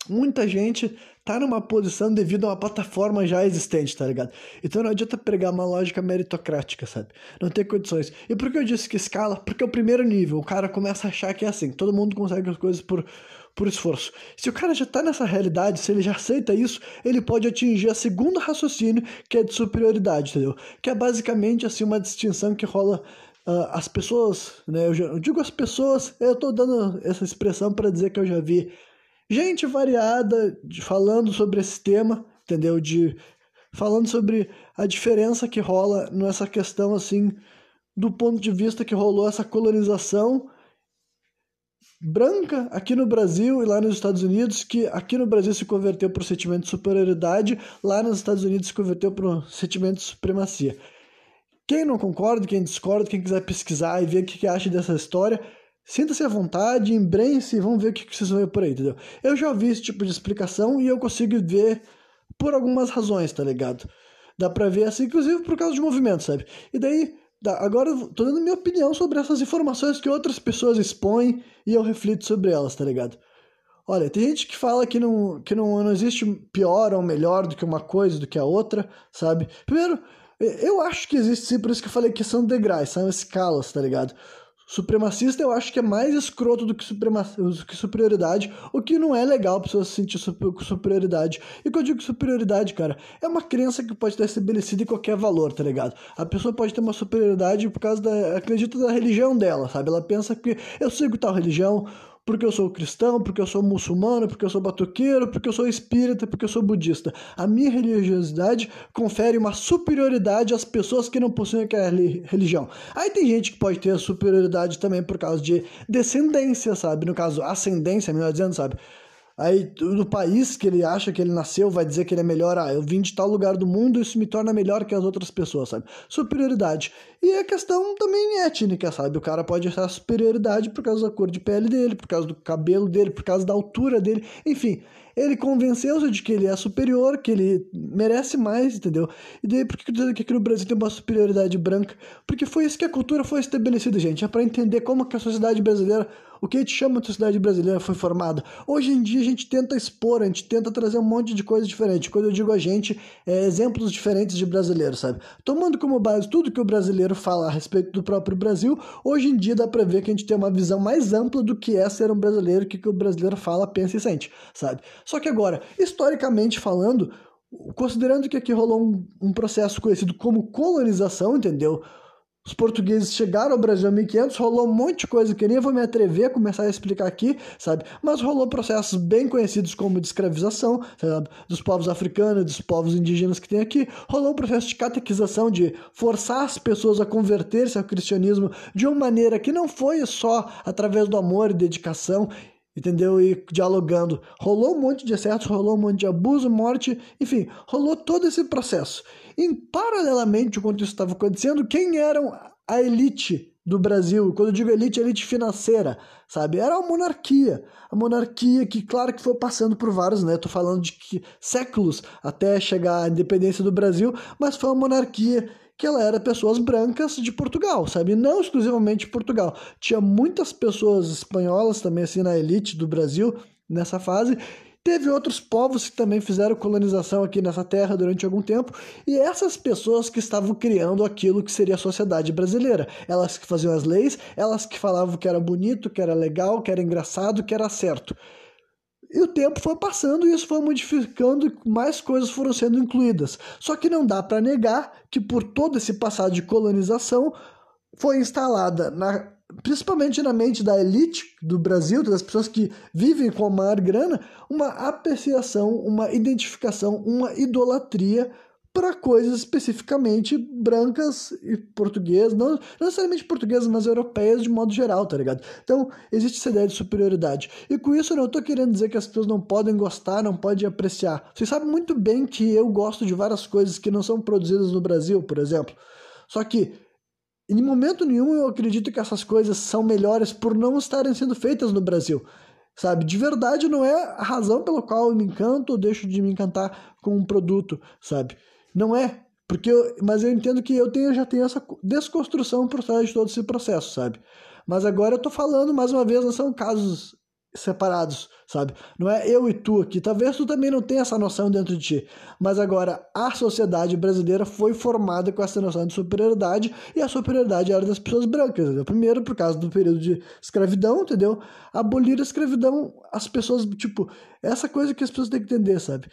muita gente tá numa posição devido a uma plataforma já existente, tá ligado? Então não adianta pregar uma lógica meritocrática, sabe? Não tem condições. E por que eu disse que escala? Porque é o primeiro nível, o cara começa a achar que é assim, todo mundo consegue as coisas por, por esforço. Se o cara já tá nessa realidade, se ele já aceita isso, ele pode atingir a segunda raciocínio, que é de superioridade, entendeu? Que é basicamente assim uma distinção que rola Uh, as pessoas, né? Eu, já, eu, digo as pessoas, eu tô dando essa expressão para dizer que eu já vi gente variada falando sobre esse tema, entendeu? De falando sobre a diferença que rola nessa questão assim do ponto de vista que rolou essa colonização branca aqui no Brasil e lá nos Estados Unidos, que aqui no Brasil se converteu para o sentimento de superioridade, lá nos Estados Unidos se converteu para o sentimento de supremacia. Quem não concorda, quem discorda, quem quiser pesquisar e ver o que acha dessa história, Sinta-se à vontade, embrense e vamos ver o que vocês vão ver por aí, entendeu? Eu já ouvi esse tipo de explicação e eu consigo ver por algumas razões, tá ligado? Dá pra ver assim, inclusive por causa de movimento, sabe? E daí, agora eu tô dando minha opinião sobre essas informações que outras pessoas expõem e eu reflito sobre elas, tá ligado? Olha, tem gente que fala que não, que não, não existe pior ou melhor do que uma coisa do que a outra, sabe? Primeiro, eu acho que existe sim, por isso que eu falei que são degraus, são escalas, tá ligado? Supremacista eu acho que é mais escroto do que, que superioridade, o que não é legal pra pessoa se sentir superioridade. E quando eu digo superioridade, cara, é uma crença que pode estar estabelecida em qualquer valor, tá ligado? A pessoa pode ter uma superioridade por causa da. acredita da religião dela, sabe? Ela pensa que eu sigo tal religião, porque eu sou cristão, porque eu sou muçulmano, porque eu sou batuqueiro, porque eu sou espírita, porque eu sou budista. A minha religiosidade confere uma superioridade às pessoas que não possuem aquela religião. Aí tem gente que pode ter superioridade também por causa de descendência, sabe? No caso, ascendência, melhor dizendo, sabe? Aí, do país que ele acha que ele nasceu, vai dizer que ele é melhor. Ah, eu vim de tal lugar do mundo, isso me torna melhor que as outras pessoas, sabe? Superioridade. E a questão também étnica, sabe? O cara pode achar superioridade por causa da cor de pele dele, por causa do cabelo dele, por causa da altura dele, enfim ele convenceu-se de que ele é superior, que ele merece mais, entendeu? E daí, por que dizendo que aqui no Brasil tem uma superioridade branca? Porque foi isso que a cultura foi estabelecida, gente. É para entender como que a sociedade brasileira, o que a gente chama de sociedade brasileira foi formada. Hoje em dia a gente tenta expor, a gente tenta trazer um monte de coisa diferente. Quando eu digo a gente, é exemplos diferentes de brasileiros, sabe? Tomando como base tudo que o brasileiro fala a respeito do próprio Brasil, hoje em dia dá para ver que a gente tem uma visão mais ampla do que é ser um brasileiro, o que, que o brasileiro fala, pensa e sente, sabe? Só que agora, historicamente falando, considerando que aqui rolou um, um processo conhecido como colonização, entendeu? Os portugueses chegaram ao Brasil em 1500, rolou um monte de coisa que eu nem vou me atrever a começar a explicar aqui, sabe? Mas rolou processos bem conhecidos como de escravização, sabe? Dos povos africanos, dos povos indígenas que tem aqui. Rolou um processo de catequização, de forçar as pessoas a converter-se ao cristianismo de uma maneira que não foi só através do amor e dedicação, entendeu? E dialogando. Rolou um monte de excessos, rolou um monte de abuso, morte, enfim, rolou todo esse processo. E paralelamente, enquanto isso estava acontecendo, quem eram a elite do Brasil? Quando eu digo elite, elite financeira, sabe? Era a monarquia. A monarquia que, claro que foi passando por vários, né? Tô falando de que séculos até chegar à independência do Brasil, mas foi uma monarquia que ela era pessoas brancas de Portugal, sabe? Não exclusivamente Portugal. Tinha muitas pessoas espanholas também, assim, na elite do Brasil nessa fase. Teve outros povos que também fizeram colonização aqui nessa terra durante algum tempo, e essas pessoas que estavam criando aquilo que seria a sociedade brasileira. Elas que faziam as leis, elas que falavam que era bonito, que era legal, que era engraçado, que era certo. E o tempo foi passando e isso foi modificando e mais coisas foram sendo incluídas. Só que não dá para negar que por todo esse passado de colonização foi instalada na principalmente na mente da elite do Brasil, das pessoas que vivem com a maior grana, uma apreciação, uma identificação, uma idolatria para coisas especificamente brancas e portuguesas, não, não necessariamente portuguesas, mas europeias de modo geral, tá ligado? Então, existe essa ideia de superioridade. E com isso eu não estou querendo dizer que as pessoas não podem gostar, não podem apreciar. Vocês sabem muito bem que eu gosto de várias coisas que não são produzidas no Brasil, por exemplo. Só que em momento nenhum eu acredito que essas coisas são melhores por não estarem sendo feitas no Brasil sabe? De verdade não é a razão pela qual eu me encanto ou deixo de me encantar com um produto, sabe? Não é. Porque eu, mas eu entendo que eu tenho, já tenho essa desconstrução por trás de todo esse processo, sabe? Mas agora eu tô falando, mais uma vez, não são casos separados, sabe? Não é eu e tu aqui. Talvez tu também não tenha essa noção dentro de ti. Mas agora, a sociedade brasileira foi formada com essa noção de superioridade e a superioridade era das pessoas brancas. Entendeu? Primeiro, por causa do período de escravidão, entendeu? Abolir a escravidão, as pessoas, tipo, essa coisa que as pessoas têm que entender, sabe?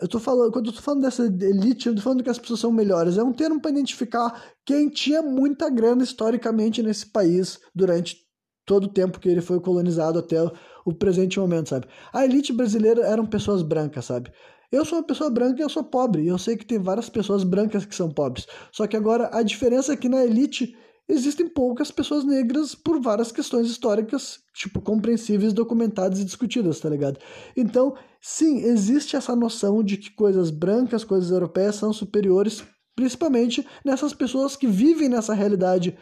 Eu tô falando, quando eu tô falando dessa elite, eu tô falando que as pessoas são melhores. É um termo para identificar quem tinha muita grana historicamente nesse país durante todo o tempo que ele foi colonizado até o presente momento, sabe? A elite brasileira eram pessoas brancas, sabe? Eu sou uma pessoa branca e eu sou pobre. E eu sei que tem várias pessoas brancas que são pobres. Só que agora a diferença é que na elite existem poucas pessoas negras por várias questões históricas, tipo, compreensíveis, documentadas e discutidas, tá ligado? Então, sim, existe essa noção de que coisas brancas, coisas europeias são superiores, principalmente nessas pessoas que vivem nessa realidade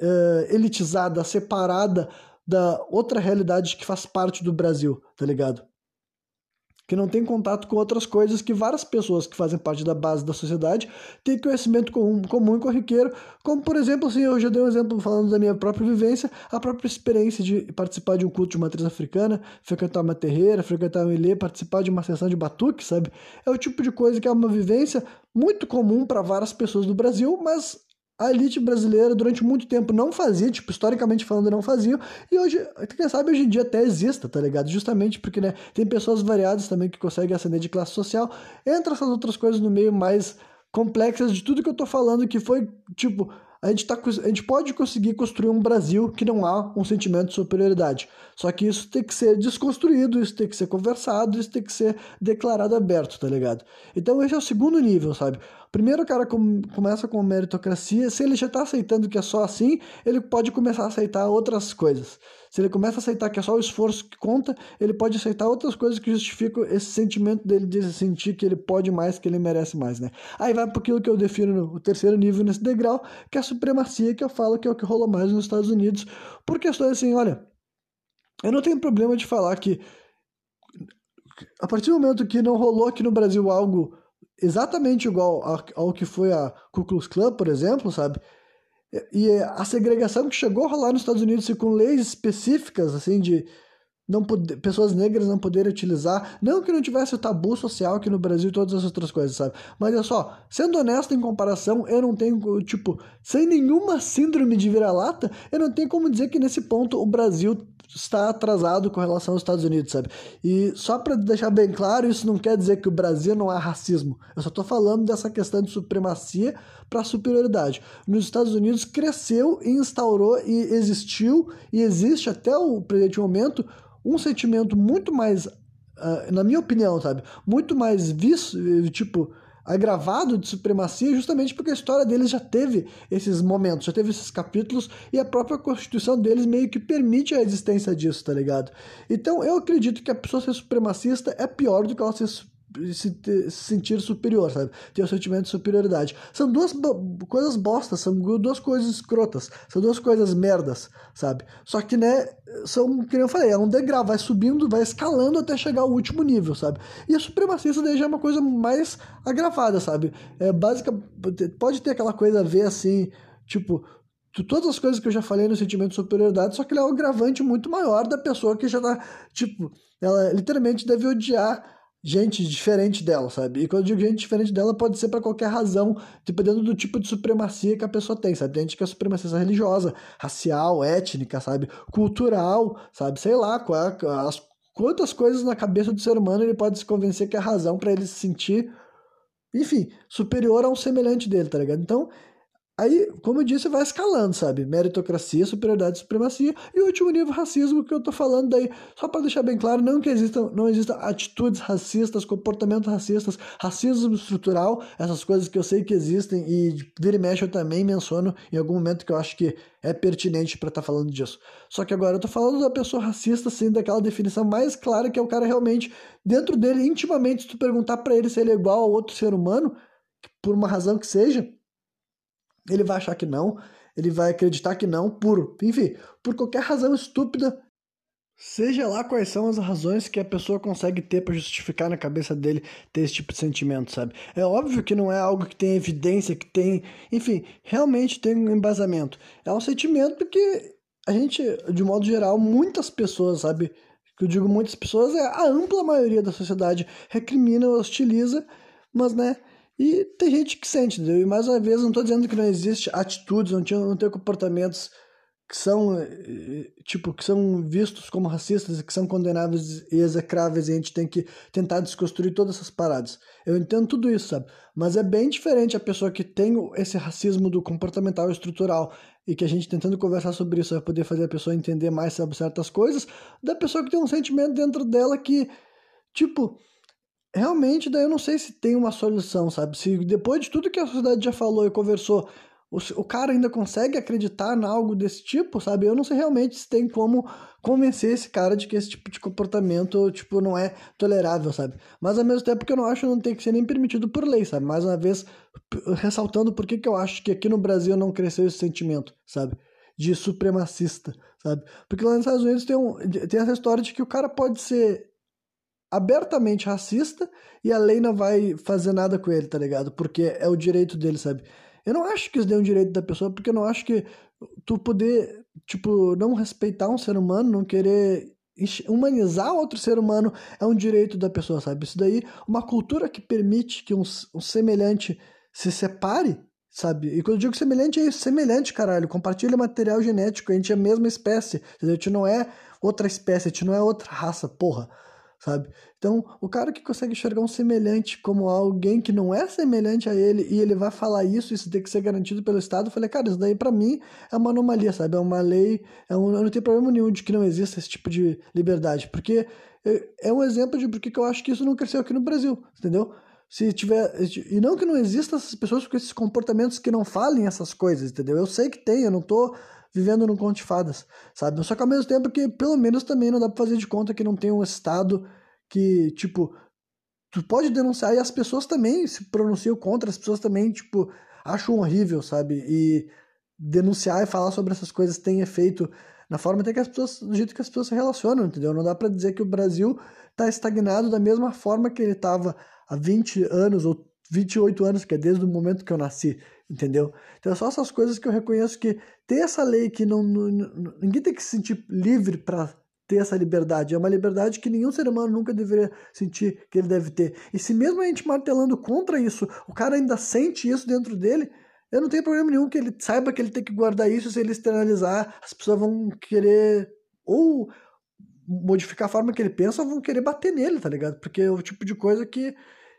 uh, elitizada, separada da outra realidade que faz parte do Brasil, tá ligado? Que não tem contato com outras coisas que várias pessoas que fazem parte da base da sociedade têm conhecimento comum, comum e corriqueiro, como por exemplo, assim, eu já dei um exemplo falando da minha própria vivência, a própria experiência de participar de um culto de matriz africana, frequentar uma terreira, frequentar um ilê, participar de uma sessão de batuque, sabe? É o tipo de coisa que é uma vivência muito comum para várias pessoas do Brasil, mas a elite brasileira durante muito tempo não fazia, tipo, historicamente falando, não fazia, e hoje, quem sabe hoje em dia até exista, tá ligado? Justamente porque, né, tem pessoas variadas também que conseguem ascender de classe social, entra essas outras coisas no meio mais complexas de tudo que eu tô falando, que foi, tipo, a gente, tá, a gente pode conseguir construir um Brasil que não há um sentimento de superioridade. Só que isso tem que ser desconstruído, isso tem que ser conversado, isso tem que ser declarado aberto, tá ligado? Então esse é o segundo nível, sabe? Primeiro o cara com, começa com meritocracia, se ele já está aceitando que é só assim, ele pode começar a aceitar outras coisas. Se ele começa a aceitar que é só o esforço que conta, ele pode aceitar outras coisas que justificam esse sentimento dele de sentir que ele pode mais, que ele merece mais, né? Aí vai para aquilo que eu defino no terceiro nível nesse degrau, que é a supremacia, que eu falo que é o que rolou mais nos Estados Unidos, por questões assim, olha, eu não tenho problema de falar que a partir do momento que não rolou aqui no Brasil algo exatamente igual ao que foi a Ku Klux Klan, por exemplo, sabe? E a segregação que chegou a rolar nos Estados Unidos com leis específicas, assim, de não poder, pessoas negras não poderem utilizar, não que não tivesse o tabu social aqui no Brasil e todas as outras coisas, sabe? Mas é só, sendo honesto em comparação, eu não tenho, tipo, sem nenhuma síndrome de vira-lata, eu não tenho como dizer que nesse ponto o Brasil está atrasado com relação aos Estados Unidos, sabe? E só para deixar bem claro, isso não quer dizer que o Brasil não há racismo. Eu só estou falando dessa questão de supremacia para superioridade. Nos Estados Unidos cresceu e instaurou e existiu e existe até o presente momento um sentimento muito mais, uh, na minha opinião, sabe? Muito mais visto, tipo agravado de supremacia justamente porque a história deles já teve esses momentos, já teve esses capítulos e a própria constituição deles meio que permite a existência disso, tá ligado? Então eu acredito que a pessoa ser supremacista é pior do que ela ser se, se, sentir superior, sabe? Ter o sentimento de superioridade. São duas coisas bostas, são duas coisas escrotas, são duas coisas merdas, sabe? Só que, né, são, como eu falei, é um degrau, vai subindo, vai escalando até chegar ao último nível, sabe? E a supremacista daí já é uma coisa mais agravada, sabe? É básica, pode ter aquela coisa a ver assim, tipo, todas as coisas que eu já falei no sentimento de superioridade, só que ele é um agravante muito maior da pessoa que já tá, tipo, ela literalmente deve odiar gente diferente dela, sabe? E quando eu digo gente diferente dela, pode ser para qualquer razão, dependendo do tipo de supremacia que a pessoa tem, sabe? Tem gente que é supremacia religiosa, racial, étnica, sabe? Cultural, sabe? Sei lá, é as, quantas coisas na cabeça do ser humano ele pode se convencer que é razão para ele se sentir, enfim, superior a um semelhante dele, tá ligado? Então, Aí, como eu disse, vai escalando, sabe? Meritocracia, superioridade, supremacia e o último nível, racismo, que eu tô falando daí. Só para deixar bem claro, não que existam, não existam atitudes racistas, comportamentos racistas, racismo estrutural, essas coisas que eu sei que existem e vira e mexe eu também menciono em algum momento que eu acho que é pertinente para estar tá falando disso. Só que agora eu tô falando da pessoa racista, assim, daquela definição mais clara que é o cara realmente, dentro dele, intimamente, se tu perguntar para ele se ele é igual a outro ser humano, por uma razão que seja, ele vai achar que não, ele vai acreditar que não, por, enfim, por qualquer razão estúpida. Seja lá quais são as razões que a pessoa consegue ter para justificar na cabeça dele ter esse tipo de sentimento, sabe? É óbvio que não é algo que tem evidência, que tem, enfim, realmente tem um embasamento. É um sentimento que a gente, de modo geral, muitas pessoas, sabe? Que eu digo muitas pessoas, é a ampla maioria da sociedade recrimina, hostiliza, mas, né, e tem gente que sente, entendeu? E mais uma vez, não estou dizendo que não existe atitudes, não, tinha, não tem comportamentos que são, eh, tipo, que são vistos como racistas e que são condenáveis e execráveis e a gente tem que tentar desconstruir todas essas paradas. Eu entendo tudo isso, sabe? Mas é bem diferente a pessoa que tem esse racismo do comportamental estrutural e que a gente tentando conversar sobre isso vai poder fazer a pessoa entender mais sobre certas coisas, da pessoa que tem um sentimento dentro dela que, tipo, realmente, daí eu não sei se tem uma solução, sabe? Se depois de tudo que a sociedade já falou e conversou, o, o cara ainda consegue acreditar em algo desse tipo, sabe? Eu não sei realmente se tem como convencer esse cara de que esse tipo de comportamento, tipo, não é tolerável, sabe? Mas ao mesmo tempo que eu não acho que não tem que ser nem permitido por lei, sabe? Mais uma vez, ressaltando por que, que eu acho que aqui no Brasil não cresceu esse sentimento, sabe? De supremacista, sabe? Porque lá nos Estados Unidos tem, um, tem essa história de que o cara pode ser abertamente racista e a lei não vai fazer nada com ele, tá ligado? Porque é o direito dele, sabe? Eu não acho que isso dê um direito da pessoa, porque eu não acho que tu poder, tipo, não respeitar um ser humano, não querer humanizar outro ser humano é um direito da pessoa, sabe? Isso daí, uma cultura que permite que um, um semelhante se separe, sabe? E quando eu digo semelhante, é isso, semelhante, caralho. Compartilha material genético, a gente é a mesma espécie. A gente não é outra espécie, a gente não é outra raça, porra. Sabe? Então, o cara que consegue enxergar um semelhante como alguém que não é semelhante a ele e ele vai falar isso, isso tem que ser garantido pelo Estado, eu falei, cara, isso daí para mim é uma anomalia, sabe? É uma lei, é um, eu não tenho problema nenhum de que não exista esse tipo de liberdade, porque é, é um exemplo de porque eu acho que isso não cresceu aqui no Brasil, entendeu? se tiver. E não que não existam essas pessoas com esses comportamentos que não falem essas coisas, entendeu? Eu sei que tem, eu não tô vivendo num conto de fadas, sabe? Só que ao mesmo tempo que, pelo menos, também não dá pra fazer de conta que não tem um Estado que, tipo, tu pode denunciar e as pessoas também se pronunciam contra, as pessoas também, tipo, acham horrível, sabe? E denunciar e falar sobre essas coisas tem efeito na forma até que as pessoas, do jeito que as pessoas se relacionam, entendeu? Não dá para dizer que o Brasil tá estagnado da mesma forma que ele tava há 20 anos ou 28 anos, que é desde o momento que eu nasci, entendeu? Então é só essas coisas que eu reconheço que ter essa lei que não, não ninguém tem que se sentir livre para ter essa liberdade. É uma liberdade que nenhum ser humano nunca deveria sentir que ele deve ter. E se mesmo a gente martelando contra isso, o cara ainda sente isso dentro dele, eu não tenho problema nenhum que ele saiba que ele tem que guardar isso, se ele externalizar, as pessoas vão querer ou modificar a forma que ele pensa ou vão querer bater nele, tá ligado? Porque é o tipo de coisa que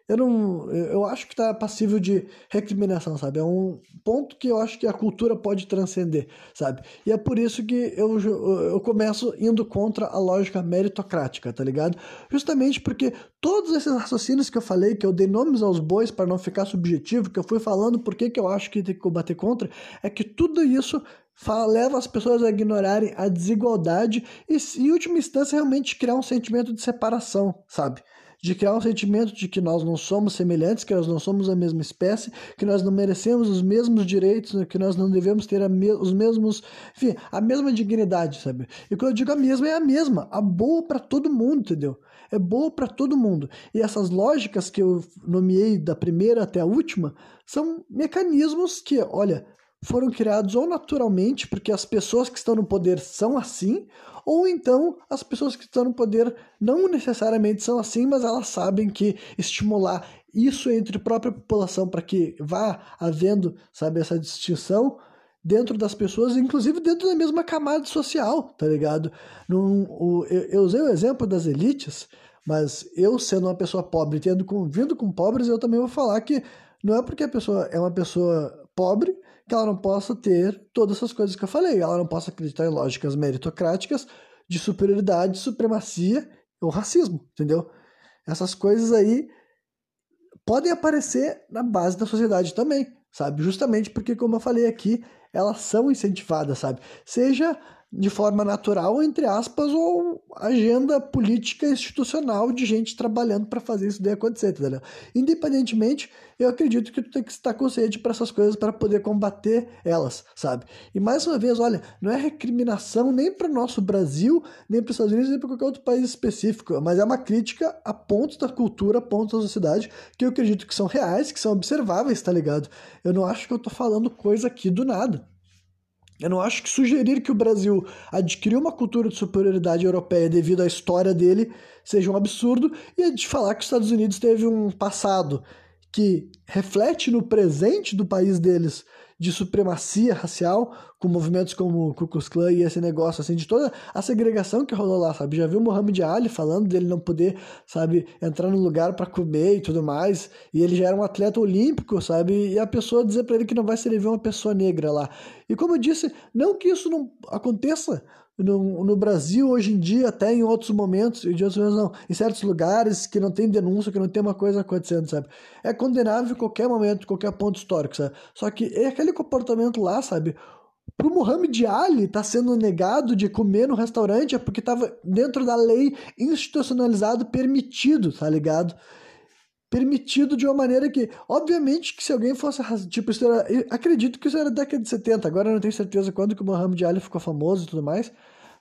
eu não. Eu acho que tá passível de recriminação, sabe? É um ponto que eu acho que a cultura pode transcender, sabe? E é por isso que eu, eu começo indo contra a lógica meritocrática, tá ligado? Justamente porque todos esses raciocínios que eu falei, que eu dei nomes aos bois para não ficar subjetivo, que eu fui falando por que eu acho que tem que combater contra, é que tudo isso leva as pessoas a ignorarem a desigualdade e, em última instância, realmente criar um sentimento de separação, sabe? De criar um sentimento de que nós não somos semelhantes, que nós não somos a mesma espécie, que nós não merecemos os mesmos direitos, né, que nós não devemos ter me os mesmos, enfim, a mesma dignidade, sabe? E quando eu digo a mesma, é a mesma, a boa para todo mundo, entendeu? É boa para todo mundo. E essas lógicas que eu nomeei da primeira até a última são mecanismos que, olha, foram criados ou naturalmente, porque as pessoas que estão no poder são assim, ou então as pessoas que estão no poder não necessariamente são assim, mas elas sabem que estimular isso entre a própria população para que vá havendo, sabe, essa distinção dentro das pessoas, inclusive dentro da mesma camada social, tá ligado? Num, o, eu, eu usei o exemplo das elites, mas eu sendo uma pessoa pobre, tendo convindo com pobres, eu também vou falar que não é porque a pessoa é uma pessoa pobre que ela não possa ter todas essas coisas que eu falei. Ela não possa acreditar em lógicas meritocráticas de superioridade, supremacia ou racismo, entendeu? Essas coisas aí podem aparecer na base da sociedade também, sabe? Justamente porque, como eu falei aqui, elas são incentivadas, sabe? Seja de forma natural, entre aspas, ou agenda política institucional de gente trabalhando para fazer isso daí acontecer, entendeu? Independentemente, eu acredito que tu tem que estar consciente para essas coisas para poder combater elas, sabe? E mais uma vez, olha, não é recriminação nem para o nosso Brasil, nem para os Estados Unidos, nem para qualquer outro país específico, mas é uma crítica a pontos da cultura, a pontos da sociedade, que eu acredito que são reais, que são observáveis, tá ligado? Eu não acho que eu tô falando coisa aqui do nada. Eu não acho que sugerir que o Brasil adquiriu uma cultura de superioridade europeia devido à história dele seja um absurdo e de falar que os Estados Unidos teve um passado que reflete no presente do país deles de supremacia racial, com movimentos como o Ku Klux Klan e esse negócio, assim, de toda a segregação que rolou lá, sabe? Já viu o Muhammad Ali falando dele não poder, sabe, entrar no lugar para comer e tudo mais, e ele já era um atleta olímpico, sabe? E a pessoa dizer para ele que não vai se ele ver uma pessoa negra lá. E como eu disse, não que isso não aconteça, no, no, Brasil hoje em dia, até em outros momentos, e de outros momentos não, em certos lugares que não tem denúncia, que não tem uma coisa acontecendo, sabe? É condenável em qualquer momento, qualquer ponto histórico, sabe? Só que é aquele comportamento lá, sabe? Pro Muhammad Ali tá sendo negado de comer no restaurante é porque tava dentro da lei institucionalizado, permitido, tá ligado? Permitido de uma maneira que, obviamente, que se alguém fosse, tipo, isso era, acredito que isso era década de 70, agora eu não tenho certeza quando que o Muhammad Ali ficou famoso e tudo mais,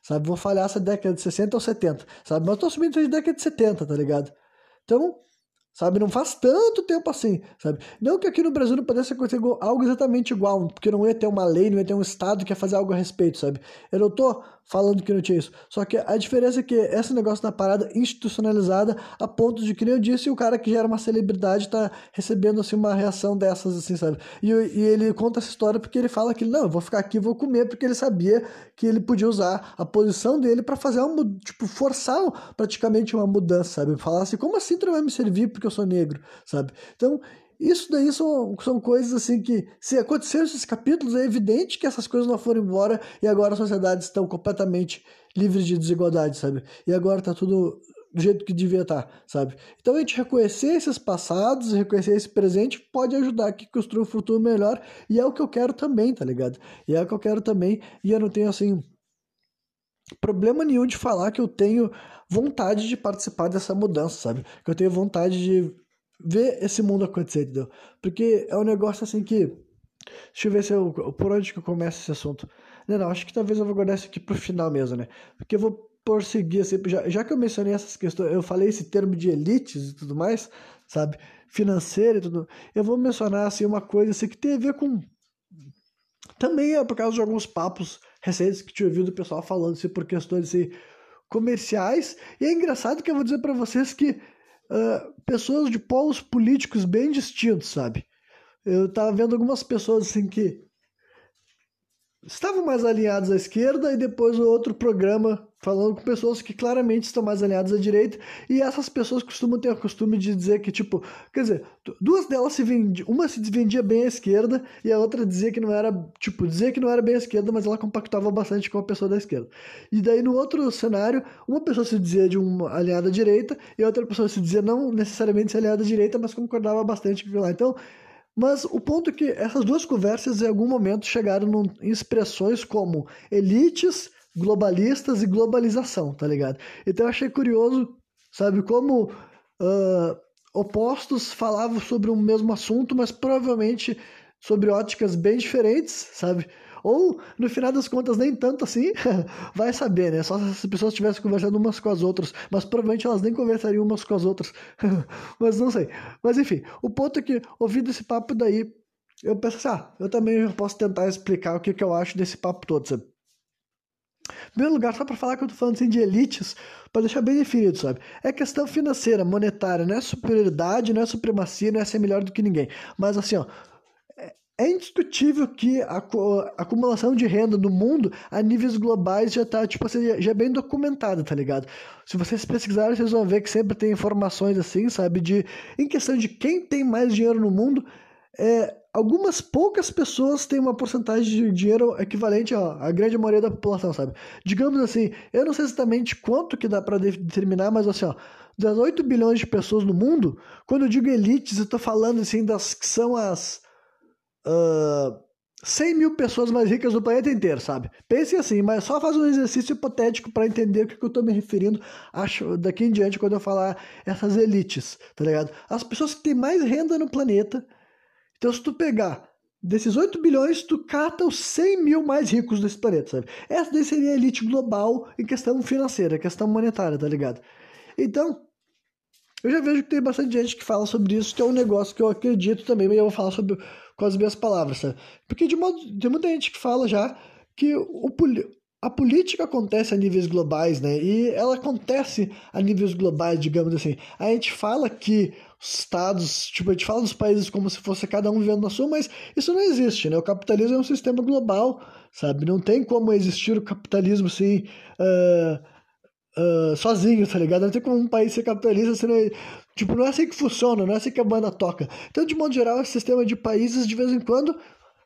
sabe, vou falhar essa década de 60 ou 70, sabe, mas tô assumindo é década de 70, tá ligado? Então, sabe? Não faz tanto tempo assim, sabe? Não que aqui no Brasil não pudesse acontecer algo exatamente igual, porque não ia ter uma lei, não ia ter um Estado que ia fazer algo a respeito, sabe? Eu não tô falando que não tinha isso. Só que a diferença é que esse negócio da parada institucionalizada a ponto de que nem eu disse, o cara que já era uma celebridade tá recebendo assim uma reação dessas assim, sabe? E, e ele conta essa história porque ele fala que não, eu vou ficar aqui, vou comer porque ele sabia que ele podia usar a posição dele para fazer uma tipo forçar praticamente uma mudança, sabe? Falar assim, como assim tu não vai me servir porque eu sou negro, sabe? Então, isso daí são, são coisas assim que, se aconteceram esses capítulos, é evidente que essas coisas não foram embora e agora as sociedades estão completamente livres de desigualdade, sabe? E agora tá tudo do jeito que devia estar, tá, sabe? Então a gente reconhecer esses passados, reconhecer esse presente, pode ajudar que construa um futuro melhor e é o que eu quero também, tá ligado? E é o que eu quero também e eu não tenho assim problema nenhum de falar que eu tenho vontade de participar dessa mudança, sabe? Que eu tenho vontade de ver esse mundo acontecer, entendeu? Porque é um negócio assim que. Deixa eu ver se eu, por onde que eu começo esse assunto. Não, não, acho que talvez eu vou guardar isso aqui pro final mesmo, né? Porque eu vou prosseguir assim, já, já que eu mencionei essas questões, eu falei esse termo de elites e tudo mais, sabe? Financeiro e tudo. Eu vou mencionar assim uma coisa assim que tem a ver com. Também é por causa de alguns papos recentes que tinha ouvido o pessoal falando assim, por questões assim, comerciais. E é engraçado que eu vou dizer para vocês que uh, pessoas de polos políticos bem distintos, sabe? Eu tava vendo algumas pessoas assim que estavam mais alinhados à esquerda e depois o outro programa falando com pessoas que claramente estão mais alinhadas à direita e essas pessoas costumam ter o costume de dizer que tipo, quer dizer, duas delas se vendiam, uma se vendia bem à esquerda e a outra dizia que não era, tipo, dizia que não era bem à esquerda, mas ela compactava bastante com a pessoa da esquerda. E daí no outro cenário, uma pessoa se dizia de uma aliada à direita e a outra pessoa se dizia não necessariamente ser aliada à direita, mas concordava bastante com lá. Então, mas o ponto é que essas duas conversas em algum momento chegaram em expressões como elites, globalistas e globalização, tá ligado? Então eu achei curioso, sabe, como uh, opostos falavam sobre o mesmo assunto, mas provavelmente sobre óticas bem diferentes, sabe? Ou, no final das contas, nem tanto assim, vai saber, né? Só se as pessoas estivessem conversando umas com as outras, mas provavelmente elas nem conversariam umas com as outras. mas não sei. Mas enfim, o ponto é que, ouvindo esse papo daí, eu penso assim, ah, eu também posso tentar explicar o que, que eu acho desse papo todo, sabe? Em primeiro lugar, só para falar que eu tô falando assim de elites, para deixar bem definido, sabe? É questão financeira, monetária, não é superioridade, não é supremacia, não é ser melhor do que ninguém. Mas assim, ó, é indiscutível que a, acumulação de renda no mundo a níveis globais já está tipo assim, já é bem documentada, tá ligado? Se vocês pesquisarem, vocês vão ver que sempre tem informações assim, sabe? De, em questão de quem tem mais dinheiro no mundo, é, algumas poucas pessoas têm uma porcentagem de dinheiro equivalente à, à grande maioria da população, sabe? Digamos assim, eu não sei exatamente quanto que dá para determinar, mas assim, ó, das 8 bilhões de pessoas no mundo, quando eu digo elites, eu estou falando assim das que são as uh, ah, 100 mil pessoas mais ricas do planeta inteiro, sabe? Pense assim, mas só faz um exercício hipotético para entender o que, que eu estou me referindo acho, daqui em diante quando eu falar essas elites, tá ligado? As pessoas que têm mais renda no planeta. Então, se tu pegar desses 8 bilhões, tu cata os 100 mil mais ricos desse planeta, sabe? Essa daí seria a elite global em questão financeira, questão monetária, tá ligado? Então, eu já vejo que tem bastante gente que fala sobre isso, que é um negócio que eu acredito também, mas eu vou falar sobre com as minhas palavras, sabe? Porque de modo, tem muita gente que fala já que o, a política acontece a níveis globais, né? E ela acontece a níveis globais, digamos assim. A gente fala que estados, tipo, a gente fala dos países como se fosse cada um vivendo na sua, mas isso não existe, né? O capitalismo é um sistema global, sabe? Não tem como existir o capitalismo assim. Uh uh, sozinho, tá ligado? Não tem como um país ser capitalista, você não, tipo, não é assim que funciona, não é assim que a banda toca. Então, de modo geral, esse sistema de países, de vez em quando,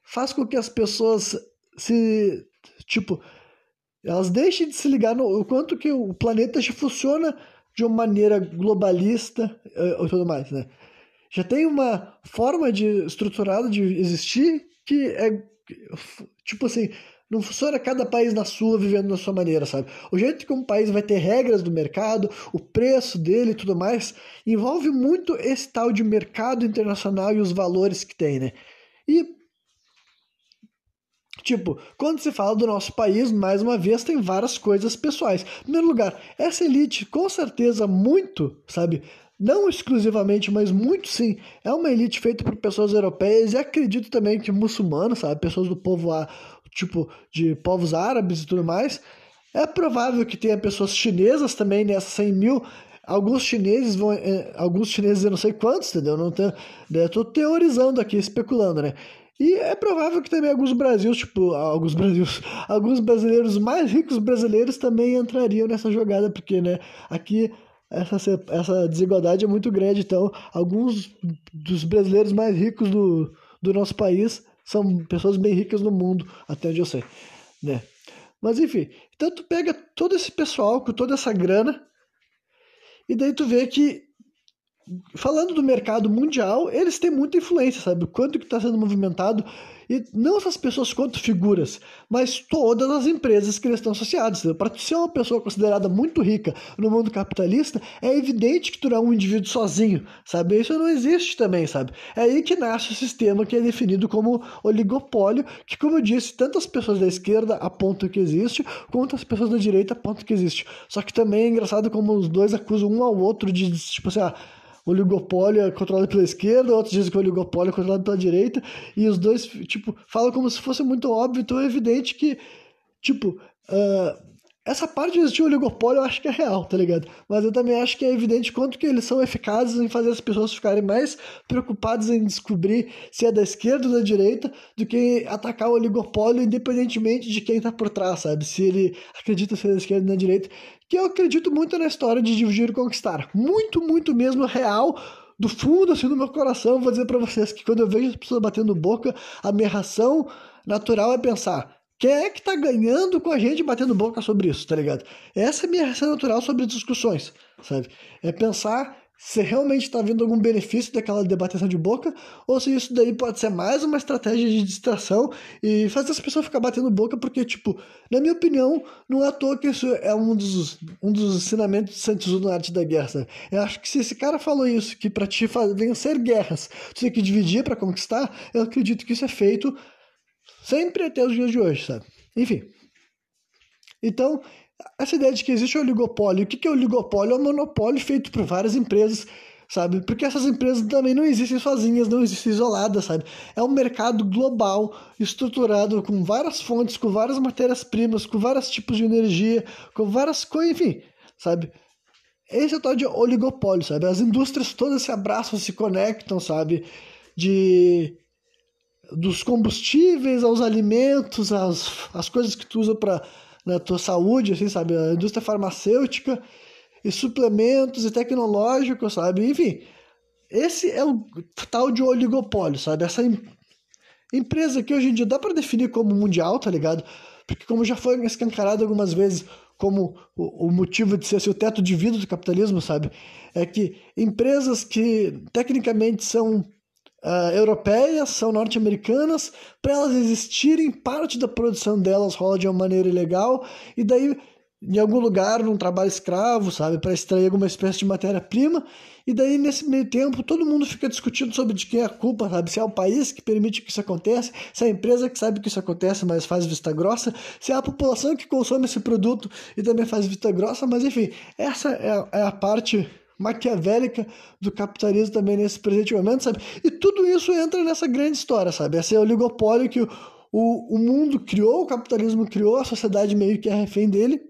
faz com que as pessoas se, tipo, elas deixem de se ligar no o quanto que o planeta já funciona de uma maneira globalista e tudo mais, né? Já tem uma forma de estruturada de existir que é tipo assim, não funciona cada país na sua, vivendo na sua maneira, sabe? O jeito que um país vai ter regras do mercado, o preço dele e tudo mais, envolve muito esse tal de mercado internacional e os valores que tem, né? E, tipo, quando se fala do nosso país, mais uma vez, tem várias coisas pessoais. Em primeiro lugar, essa elite, com certeza, muito, sabe? não exclusivamente, mas muito sim, é uma elite feita por pessoas europeias e acredito também que muçulmanos, sabe, pessoas do povo, tipo, de povos árabes e tudo mais. É provável que tenha pessoas chinesas também nessas 100 mil. Alguns chineses vão. É, alguns chineses eu não sei quantos, entendeu? Não tenho, né? Tô teorizando aqui, especulando, né? E é provável que também alguns Brasil, tipo, alguns Brasileiros, alguns brasileiros mais ricos brasileiros também entrariam nessa jogada, porque, né, aqui essa, essa desigualdade é muito grande, então alguns dos brasileiros mais ricos do, do nosso país são pessoas bem ricas no mundo, até onde eu sei, né? Mas enfim, então tu pega todo esse pessoal com toda essa grana e daí tu vê que falando do mercado mundial, eles têm muita influência, sabe? Quanto que está sendo movimentado e não essas pessoas quanto figuras, mas todas as empresas que eles estão associadas. Para ser uma pessoa considerada muito rica no mundo capitalista, é evidente que tu não é um indivíduo sozinho, sabe? Isso não existe também, sabe? É aí que nasce o sistema que é definido como oligopólio, que, como eu disse, tantas pessoas da esquerda apontam que existe, quanto as pessoas da direita apontam que existe. Só que também é engraçado como os dois acusam um ao outro de, tipo assim, ah, o oligopólio é controlado pela esquerda, outros dizem que o oligopólio é controlado pela direita, e os dois, tipo, falam como se fosse muito óbvio, então é evidente que, tipo, uh, essa parte de existir oligopólio eu acho que é real, tá ligado? Mas eu também acho que é evidente quanto que eles são eficazes em fazer as pessoas ficarem mais preocupadas em descobrir se é da esquerda ou da direita do que atacar o oligopólio independentemente de quem tá por trás, sabe? Se ele acredita ser da esquerda ou da direita que eu acredito muito na história de dividir e conquistar. Muito, muito mesmo real, do fundo assim do meu coração, vou dizer para vocês que quando eu vejo as pessoas batendo boca, a minha reação natural é pensar: quem é que tá ganhando com a gente batendo boca sobre isso, tá ligado? Essa é a minha reação natural sobre discussões, sabe? É pensar se realmente está vindo algum benefício daquela debateção de boca, ou se isso daí pode ser mais uma estratégia de distração e fazer as pessoas ficar batendo boca, porque, tipo, na minha opinião, não é à toa que isso é um dos, um dos ensinamentos de Santos na arte da guerra, sabe? Eu acho que se esse cara falou isso, que para te vencer guerras, tu tem que dividir para conquistar, eu acredito que isso é feito sempre até os dias de hoje, sabe? Enfim. Então, essa ideia de que existe oligopólio. O que é oligopólio? É um monopólio feito por várias empresas, sabe? Porque essas empresas também não existem sozinhas, não existem isoladas, sabe? É um mercado global, estruturado com várias fontes, com várias matérias-primas, com vários tipos de energia, com várias coisas, enfim, sabe? Esse é o tal de oligopólio, sabe? As indústrias todas se abraçam, se conectam, sabe? De dos combustíveis aos alimentos, as, as coisas que tu usa para na tua saúde, assim, sabe? A indústria farmacêutica e suplementos e tecnológicos, sabe? Enfim, esse é o tal de oligopólio, sabe? Essa em... empresa que hoje em dia dá para definir como mundial, tá ligado? Porque como já foi escancarado algumas vezes como o, o motivo de ser assim, o teto de vidro do capitalismo, sabe? É que empresas que tecnicamente são uh, europeias, são norte-americanas, para elas existirem, parte da produção delas rola de uma maneira ilegal, e daí em algum lugar, num trabalho escravo, sabe, para extrair alguma espécie de matéria-prima, e daí nesse meio tempo todo mundo fica discutindo sobre de quem é a culpa, sabe, se é o país que permite que isso aconteça, se é a empresa que sabe que isso acontece, mas faz vista grossa, se é a população que consome esse produto e também faz vista grossa, mas enfim, essa é a, é a parte maquiavélica do capitalismo também nesse presente momento, sabe? E tudo isso entra nessa grande história, sabe? Esse oligopólio que o, o, mundo criou, o capitalismo criou, a sociedade meio que é refém dele.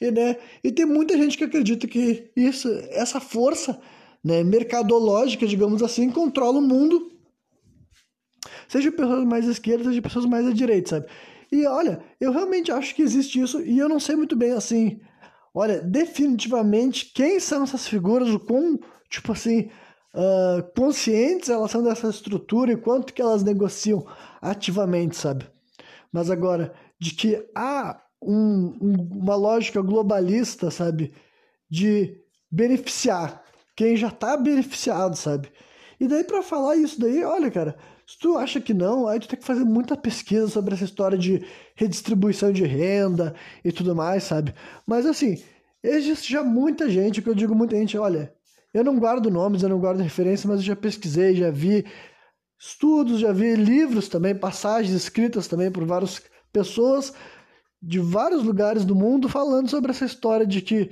E, né, e tem muita gente que acredita que isso, essa força né, mercadológica, digamos assim, controla o mundo. Seja pessoas mais à esquerda, seja pessoas mais à direita, sabe? E olha, eu realmente acho que existe isso e eu não sei muito bem assim olha, definitivamente, quem são essas figuras, o quão, tipo assim, uh, conscientes elas são dessa estrutura e quanto que elas negociam ativamente, sabe? Mas agora, de que há um, um, uma lógica globalista, sabe? De beneficiar quem já está beneficiado, sabe? E daí para falar isso daí, olha, cara, se tu acha que não, aí tu tem que fazer muita pesquisa sobre essa história de redistribuição de renda e tudo mais, sabe? Mas assim, existe já muita gente, que eu digo muita gente, olha, eu não guardo nomes, eu não guardo referências, mas eu já pesquisei, já vi estudos, já vi livros também, passagens escritas também por várias pessoas de vários lugares do mundo falando sobre essa história de que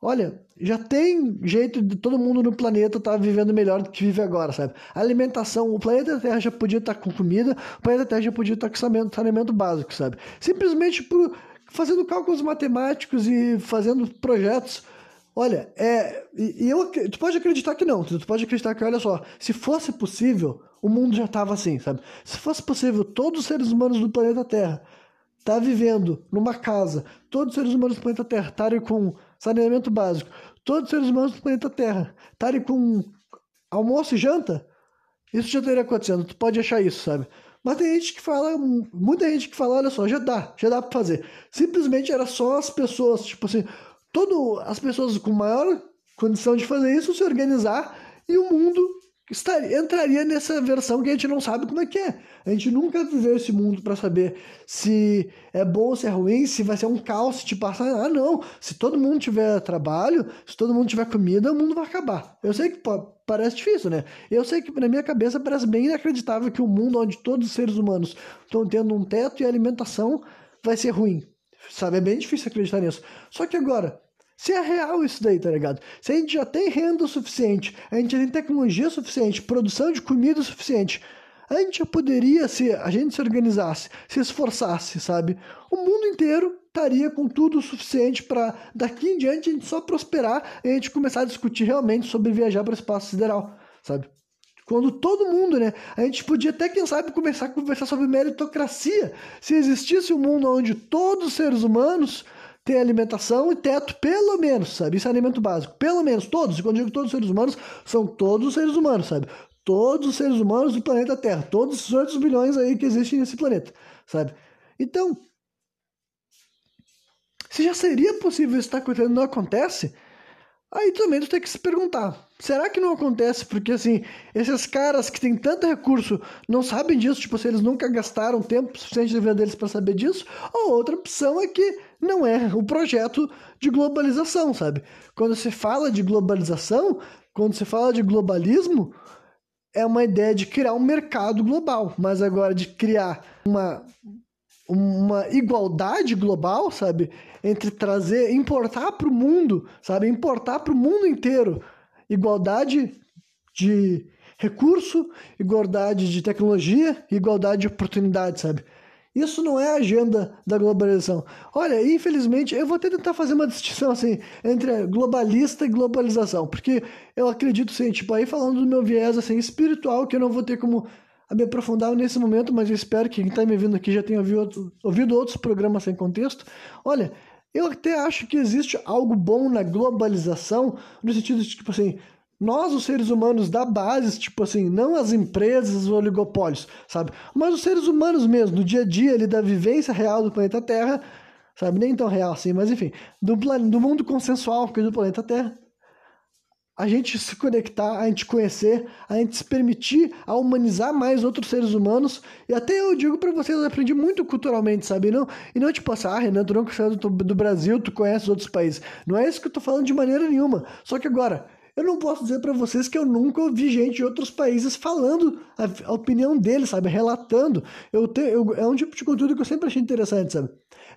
Olha, já tem jeito de todo mundo no planeta estar tá vivendo melhor do que vive agora, sabe? A alimentação, o planeta Terra já podia estar tá com comida, o planeta Terra já podia estar tá com saneamento básico, sabe? Simplesmente por fazendo cálculos matemáticos e fazendo projetos. Olha, é, e, eu, tu pode acreditar que não, tu pode acreditar que, olha só, se fosse possível, o mundo já estava assim, sabe? Se fosse possível, todos os seres humanos do planeta Terra tá vivendo numa casa, todos os seres humanos do planeta Terra estarem com saneamento básico, todos os seres humanos do planeta Terra estarem com almoço e janta, isso já teria acontecendo. Tu pode achar isso, sabe? Mas tem gente que fala, muita gente que fala, olha só, já dá, já dá para fazer. Simplesmente era só as pessoas, tipo assim, todo as pessoas com maior condição de fazer isso se organizar e o mundo estaria, entraria nessa versão que a gente não sabe como é que é. A gente nunca viveu esse mundo para saber se é bom se é ruim, se vai ser um caos, se te passar. Ah, não. Se todo mundo tiver trabalho, se todo mundo tiver comida, o mundo vai acabar. Eu sei que pô, parece difícil, né? Eu sei que na minha cabeça parece bem inacreditável que o um mundo onde todos os seres humanos estão tendo um teto e alimentação vai ser ruim. Sabe? É bem difícil acreditar nisso. Só que agora, se é real isso daí, tá ligado? Se a gente já tem renda suficiente, a gente já tem tecnologia suficiente, produção de comida suficiente, a gente já poderia, se a gente se organizasse, se esforçasse, sabe? O mundo inteiro estaria com tudo o suficiente para daqui em diante a gente só prosperar e a gente começar a discutir realmente sobre viajar para o espaço sideral, sabe? Quando todo mundo, né? A gente podia até, quem sabe, começar a conversar sobre meritocracia. Se existisse um mundo onde todos os seres humanos ter alimentação e teto, pelo menos, sabe? Isso é alimento básico. Pelo menos, todos. E quando digo todos os seres humanos, são todos os seres humanos, sabe? Todos os seres humanos do planeta Terra. Todos os outros bilhões aí que existem nesse planeta, sabe? Então, se já seria possível estar acontecendo não acontece, aí também tu tem que se perguntar, será que não acontece? Porque, assim, esses caras que têm tanto recurso não sabem disso, tipo, se eles nunca gastaram tempo suficiente da vida deles para saber disso, ou outra opção é que não é o projeto de globalização, sabe? Quando se fala de globalização, quando se fala de globalismo, é uma ideia de criar um mercado global, mas agora de criar uma, uma igualdade global, sabe? Entre trazer, importar para o mundo, sabe? Importar para o mundo inteiro igualdade de recurso, igualdade de tecnologia, igualdade de oportunidade, sabe? Isso não é a agenda da globalização. Olha, infelizmente, eu vou até tentar fazer uma distinção assim entre globalista e globalização, porque eu acredito sim, tipo, aí falando do meu viés assim espiritual, que eu não vou ter como me aprofundar nesse momento, mas espero que quem está me vindo aqui já tenha ouvido, ouvido outros programas sem contexto. Olha, eu até acho que existe algo bom na globalização, no sentido de, tipo assim, nós, os seres humanos da base, tipo assim, não as empresas, os oligopólios, sabe? Mas os seres humanos mesmo, no dia a dia ali, da vivência real do planeta Terra, sabe? Nem tão real assim, mas enfim, do, do mundo consensual que é do planeta Terra. A gente se conectar, a gente conhecer, a gente se permitir a humanizar mais outros seres humanos. E até eu digo para vocês, eu aprendi muito culturalmente, sabe? Não, e não tipo assim, ah, Renan, tu não conhece do, do Brasil, tu conhece outros países. Não é isso que eu tô falando de maneira nenhuma. Só que agora, eu não posso dizer para vocês que eu nunca ouvi gente de outros países falando a, a opinião deles, sabe? Relatando. Eu te, eu, é um tipo de conteúdo que eu sempre achei interessante, sabe?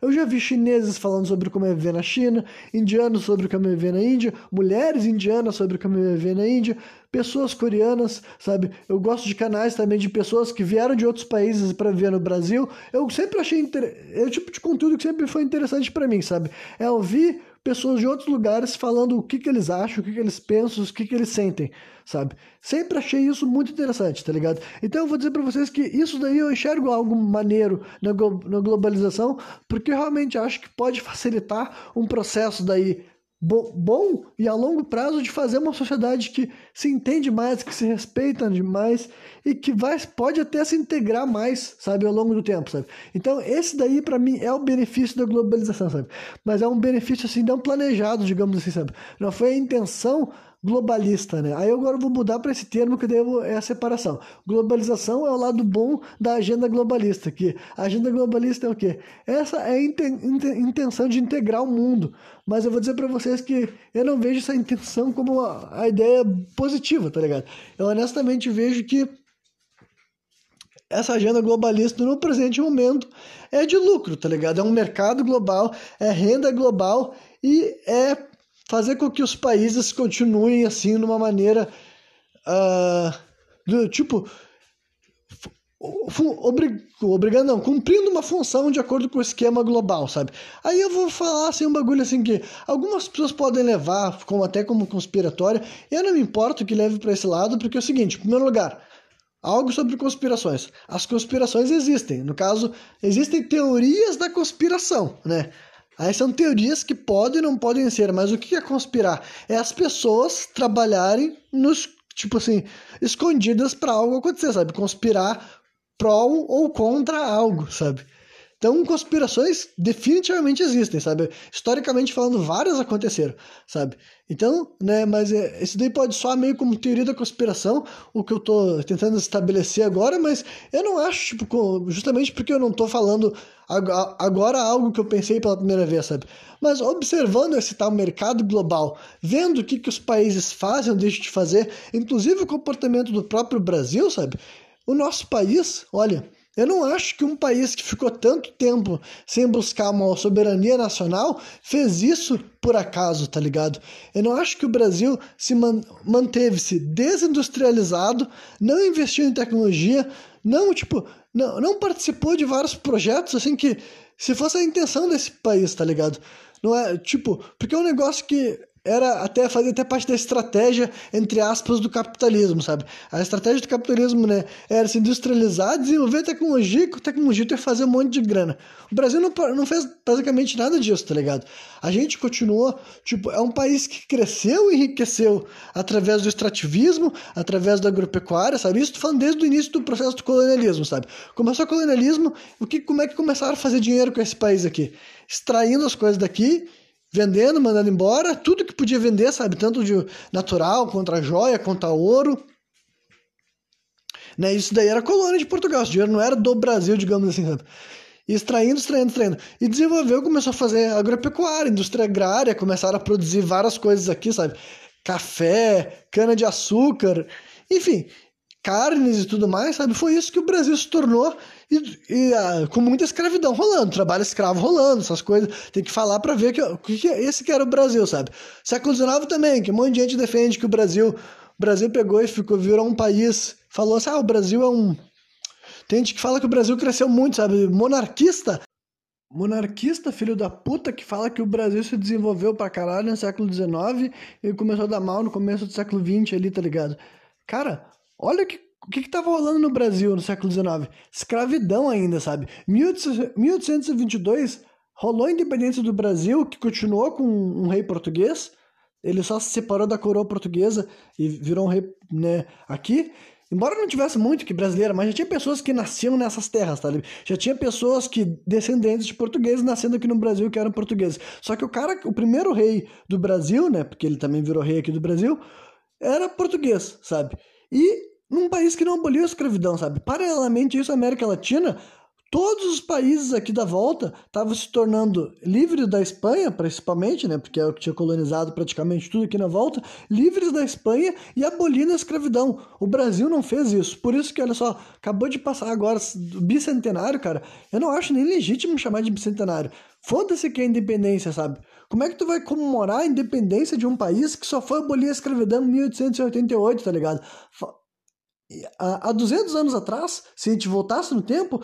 Eu já vi chineses falando sobre como é viver na China, indianos sobre como é viver na Índia, mulheres indianas sobre como é viver na Índia, pessoas coreanas, sabe? Eu gosto de canais também de pessoas que vieram de outros países para viver no Brasil. Eu sempre achei inter... é o tipo de conteúdo que sempre foi interessante para mim, sabe? É ouvir pessoas de outros lugares falando o que, que eles acham, o que, que eles pensam, o que, que eles sentem, sabe? Sempre achei isso muito interessante, tá ligado? Então eu vou dizer para vocês que isso daí eu enxergo algo maneiro na, na globalização, porque eu realmente acho que pode facilitar um processo daí bom e a longo prazo de fazer uma sociedade que se entende mais, que se respeita demais e que vai, pode até se integrar mais, sabe, ao longo do tempo, sabe? Então, esse daí para mim é o benefício da globalização, sabe? Mas é um benefício assim não planejado, digamos assim, sabe? Não foi a intenção globalista, né? Aí agora eu vou mudar para esse termo que daí é a separação. Globalização é o lado bom da agenda globalista, que a agenda globalista é o quê? Essa é a intenção de integrar o mundo. Mas eu vou dizer para vocês que eu não vejo essa intenção como a, a ideia positiva, tá ligado? Eu honestamente vejo que essa agenda globalista no presente momento é de lucro, tá ligado? É um mercado global, é renda global e é fazer com que os países continuem assim numa maneira uh, do, tipo obrigando não, cumprindo uma função de acordo com o esquema global, sabe? Aí eu vou falar assim um bagulho assim que algumas pessoas podem levar como até como conspiratória. Eu não me importo que leve para esse lado, porque é o seguinte, em primeiro lugar, algo sobre conspirações. As conspirações existem. No caso, existem teorias da conspiração, né? Aí são teorias que podem e não podem ser, mas o que é conspirar? É as pessoas trabalharem nos, tipo assim, escondidas para algo acontecer, sabe? Conspirar prol ou contra algo, sabe? Então, conspirações definitivamente existem, sabe? Historicamente falando, várias aconteceram, sabe? Então, né, mas é, isso daí pode soar meio como teoria da conspiração, o que eu tô tentando estabelecer agora, mas eu não acho, tipo, justamente porque eu não tô falando agora algo que eu pensei pela primeira vez, sabe? Mas observando esse tal mercado global, vendo o que, que os países fazem ou deixam de fazer, inclusive o comportamento do próprio Brasil, sabe? O nosso país, olha, eu não acho que um país que ficou tanto tempo sem buscar uma soberania nacional fez isso por acaso, tá ligado? Eu não acho que o Brasil se man manteve-se desindustrializado, não investiu em tecnologia, não, tipo, não, não participou de vários projetos assim que se fosse a intenção desse país, tá ligado? Não é, tipo, porque é um negócio que era até fazer até parte da estratégia entre aspas do capitalismo, sabe? A estratégia do capitalismo, né, era se industrializar, desenvolver tecnologia, com tecnologia tu fazer um monte de grana. O Brasil não, não fez basicamente nada disso, tá ligado? A gente continuou, tipo, é um país que cresceu e enriqueceu através do extrativismo, através da agropecuária, sabe? Isso falando desde o início do processo do colonialismo, sabe? Começou o colonialismo, o que como é que começaram a fazer dinheiro com esse país aqui? Extraindo as coisas daqui vendendo, mandando embora, tudo que podia vender, sabe? Tanto de natural, contra joia, contra ouro. Né? Isso daí era colônia de Portugal, esse dinheiro não era do Brasil, digamos assim, sabe? extraindo, extraindo, extraindo. E desenvolveu, começou a fazer agropecuária, indústria agrária, começaram a produzir várias coisas aqui, sabe? Café, cana-de-açúcar, enfim, carnes e tudo mais, sabe? Foi isso que o Brasil se tornou e, e ah, com muita escravidão rolando, trabalho escravo rolando, essas coisas. Tem que falar para ver que, que, que esse que era o Brasil, sabe? Século XIX também, que um monte de gente defende que o Brasil, o Brasil pegou e ficou virou um país, falou assim: "Ah, o Brasil é um Tem gente que fala que o Brasil cresceu muito, sabe? Monarquista, monarquista, filho da puta, que fala que o Brasil se desenvolveu pra caralho no século XIX e começou a dar mal no começo do século XX ali, tá ligado? Cara, Olha que, o que estava rolando no Brasil no século XIX. Escravidão ainda, sabe? 1822 rolou a independência do Brasil, que continuou com um rei português. Ele só se separou da coroa portuguesa e virou um rei né, aqui. Embora não tivesse muito que brasileira, mas já tinha pessoas que nasciam nessas terras, tá? Já tinha pessoas que descendentes de portugueses nascendo aqui no Brasil que eram portugueses. Só que o cara, o primeiro rei do Brasil, né? Porque ele também virou rei aqui do Brasil, era português, sabe? E num país que não aboliu a escravidão, sabe? Paralelamente a isso, a América Latina, todos os países aqui da volta estavam se tornando livres da Espanha, principalmente, né? Porque é o que tinha colonizado praticamente tudo aqui na volta, livres da Espanha e abolindo a escravidão. O Brasil não fez isso. Por isso que, olha só, acabou de passar agora o bicentenário, cara. Eu não acho nem legítimo chamar de bicentenário. Foda-se que é independência, sabe? Como é que tu vai comemorar a independência de um país que só foi abolir a escravidão em 1888, tá ligado? Há 200 anos atrás, se a gente voltasse no tempo,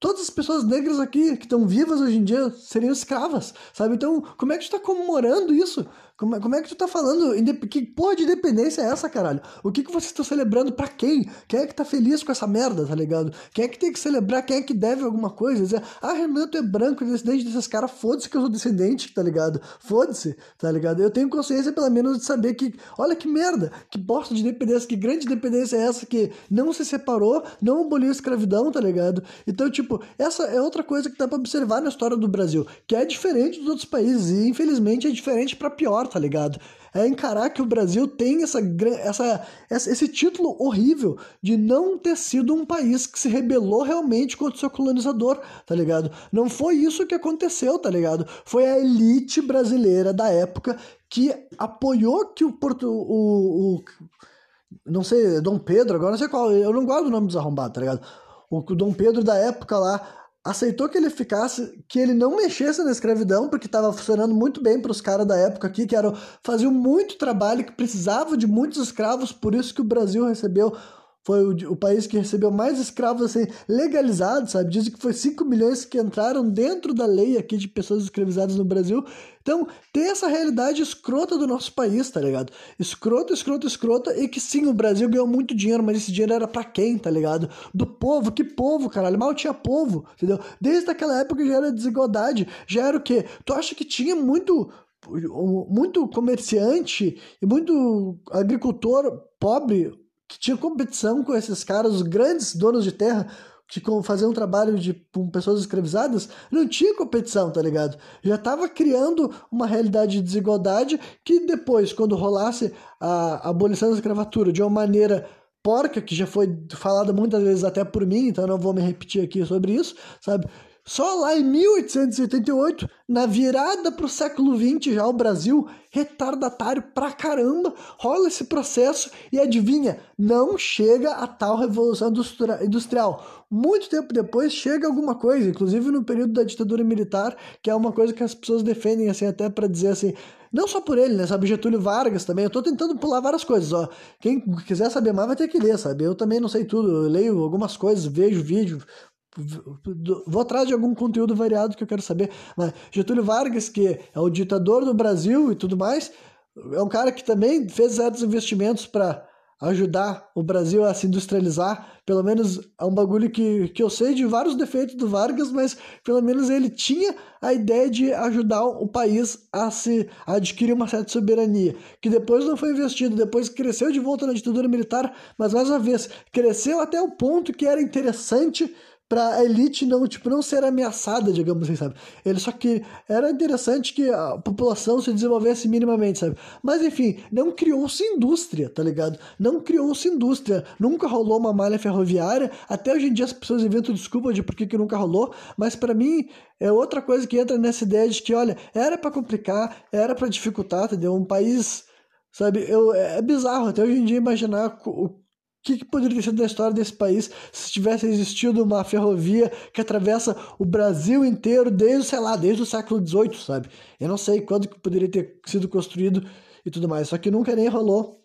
todas as pessoas negras aqui que estão vivas hoje em dia seriam escravas, sabe? Então, como é que tu está comemorando isso? Como é, como é que tu tá falando? Que porra de independência é essa, caralho? O que, que vocês estão celebrando pra quem? Quem é que tá feliz com essa merda, tá ligado? Quem é que tem que celebrar? Quem é que deve alguma coisa? Dizer, ah, Renato é branco, descendente desses caras, foda-se que eu sou descendente, tá ligado? Foda-se, tá ligado? Eu tenho consciência, pelo menos, de saber que, olha que merda, que bosta de independência, que grande independência é essa que não se separou, não aboliu a escravidão, tá ligado? Então, tipo, essa é outra coisa que dá pra observar na história do Brasil, que é diferente dos outros países, e infelizmente é diferente para pior, tá ligado? É encarar que o Brasil tem essa, essa, esse título horrível de não ter sido um país que se rebelou realmente contra o seu colonizador, tá ligado? Não foi isso que aconteceu, tá ligado? Foi a elite brasileira da época que apoiou que o Porto. O, o, não sei, Dom Pedro, agora não sei qual, eu não guardo o nome dos arrombados, tá ligado? O Dom Pedro da época lá aceitou que ele ficasse, que ele não mexesse na escravidão, porque estava funcionando muito bem para os caras da época aqui, que eram, faziam muito trabalho, que precisavam de muitos escravos, por isso que o Brasil recebeu foi o, o, país que recebeu mais escravos assim, legalizados, sabe? Dizem que foi 5 milhões que entraram dentro da lei aqui de pessoas escravizadas no Brasil. Então, tem essa realidade escrota do nosso país, tá ligado? Escrota, escrota, escrota, e que sim, o Brasil ganhou muito dinheiro, mas esse dinheiro era para quem, tá ligado? Do povo, que povo, caralho? Mal tinha povo, entendeu? Desde aquela época já era desigualdade, já era o quê? Tu acha que tinha muito muito comerciante e muito agricultor pobre que tinha competição com esses caras, os grandes donos de terra, que faziam um trabalho de, com pessoas escravizadas, não tinha competição, tá ligado? Já estava criando uma realidade de desigualdade que depois, quando rolasse a abolição da escravatura de uma maneira porca, que já foi falada muitas vezes até por mim, então não vou me repetir aqui sobre isso, sabe? Só lá em 1888, na virada para o século XX, já o Brasil, retardatário pra caramba, rola esse processo e adivinha, não chega a tal revolução industrial. Muito tempo depois chega alguma coisa, inclusive no período da ditadura militar, que é uma coisa que as pessoas defendem assim até para dizer assim, não só por ele, né? Sabe, Getúlio Vargas também. Eu tô tentando pular várias coisas, ó. Quem quiser saber mais vai ter que ler, sabe? Eu também não sei tudo. Eu leio algumas coisas, vejo vídeo, Vou atrás de algum conteúdo variado que eu quero saber. Mas Getúlio Vargas, que é o ditador do Brasil e tudo mais, é um cara que também fez certos investimentos para ajudar o Brasil a se industrializar. Pelo menos é um bagulho que, que eu sei de vários defeitos do Vargas, mas pelo menos ele tinha a ideia de ajudar o país a se a adquirir uma certa soberania, que depois não foi investido, depois cresceu de volta na ditadura militar, mas mais uma vez, cresceu até o ponto que era interessante para a elite não, tipo, não ser ameaçada, digamos assim, sabe? Ele só que era interessante que a população se desenvolvesse minimamente, sabe? Mas enfim, não criou-se indústria, tá ligado? Não criou-se indústria, nunca rolou uma malha ferroviária. Até hoje em dia as pessoas inventam desculpa de por que, que nunca rolou, mas para mim é outra coisa que entra nessa ideia de que, olha, era para complicar, era para dificultar, entendeu? Um país, sabe? Eu, é bizarro até hoje em dia imaginar o que, que, poderia ter sido da história desse país se tivesse existido uma ferrovia que atravessa o Brasil inteiro desde, sei lá, desde o século XVIII, sabe? Eu não sei quando que poderia ter sido construído e tudo mais, só que nunca nem rolou,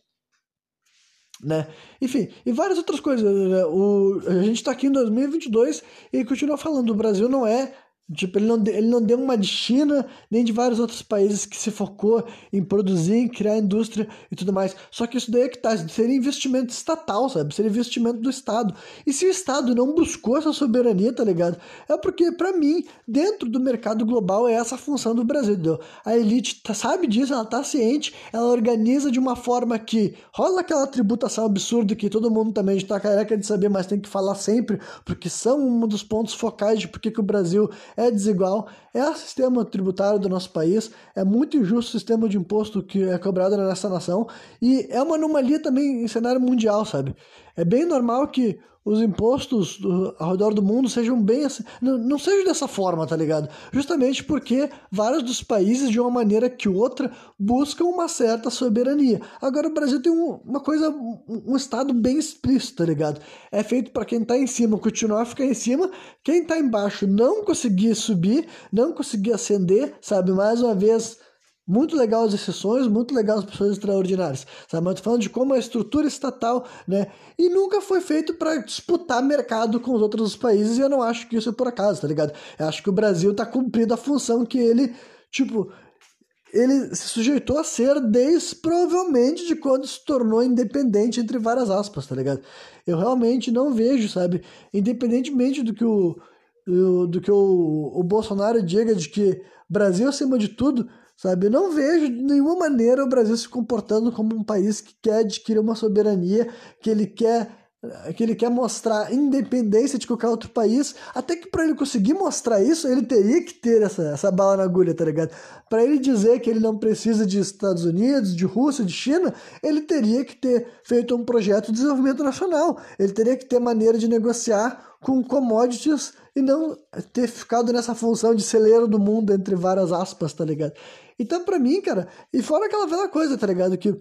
né? Enfim, e várias outras coisas. Né? O, a gente está aqui em 2022 e continua falando, o Brasil não é Tipo, ele não, ele não deu uma de China, nem de vários outros países que se focou em produzir, em criar indústria e tudo mais. Só que isso daí é que tá, seria investimento estatal, sabe? Seria investimento do Estado. E se o Estado não buscou essa soberania, tá ligado? É porque, para mim, dentro do mercado global, é essa a função do Brasil, entendeu? A elite tá, sabe disso, ela tá ciente, ela organiza de uma forma que rola aquela tributação absurda que todo mundo também está careca de saber, mas tem que falar sempre, porque são um dos pontos focais de por que o Brasil é desigual, é o sistema tributário do nosso país, é muito injusto o sistema de imposto que é cobrado nessa nação e é uma anomalia também em cenário mundial, sabe? É bem normal que os impostos do, ao redor do mundo sejam bem assim, não, não sejam dessa forma, tá ligado? Justamente porque vários dos países, de uma maneira que outra, buscam uma certa soberania. Agora o Brasil tem um, uma coisa, um, um, estado bem explícito, tá ligado? É feito para quem tá em cima continuar a ficar em cima, quem tá embaixo não conseguir subir, não conseguir ascender, sabe? Mais uma vez muito legal as exceções, muito legal as pessoas extraordinárias, sabe? Mas falando de como a estrutura estatal, né? E nunca foi feito para disputar mercado com os outros países, e eu não acho que isso é por acaso, tá ligado? Eu acho que o Brasil tá cumprindo a função que ele, tipo, ele se sujeitou a ser desde provavelmente de quando se tornou independente, entre várias aspas, tá ligado? Eu realmente não vejo, sabe? Independentemente do que o, do que o, o Bolsonaro diga de que Brasil acima de tudo sabe? Eu não vejo de nenhuma maneira o Brasil se comportando como um país que quer adquirir uma soberania, que ele quer que ele quer mostrar independência de qualquer outro país, até que para ele conseguir mostrar isso, ele teria que ter essa, essa bala na agulha, tá ligado? Para ele dizer que ele não precisa de Estados Unidos, de Rússia, de China, ele teria que ter feito um projeto de desenvolvimento nacional, ele teria que ter maneira de negociar com commodities e não ter ficado nessa função de celeiro do mundo, entre várias aspas, tá ligado? Então, para mim, cara, e fora aquela velha coisa, tá ligado? Que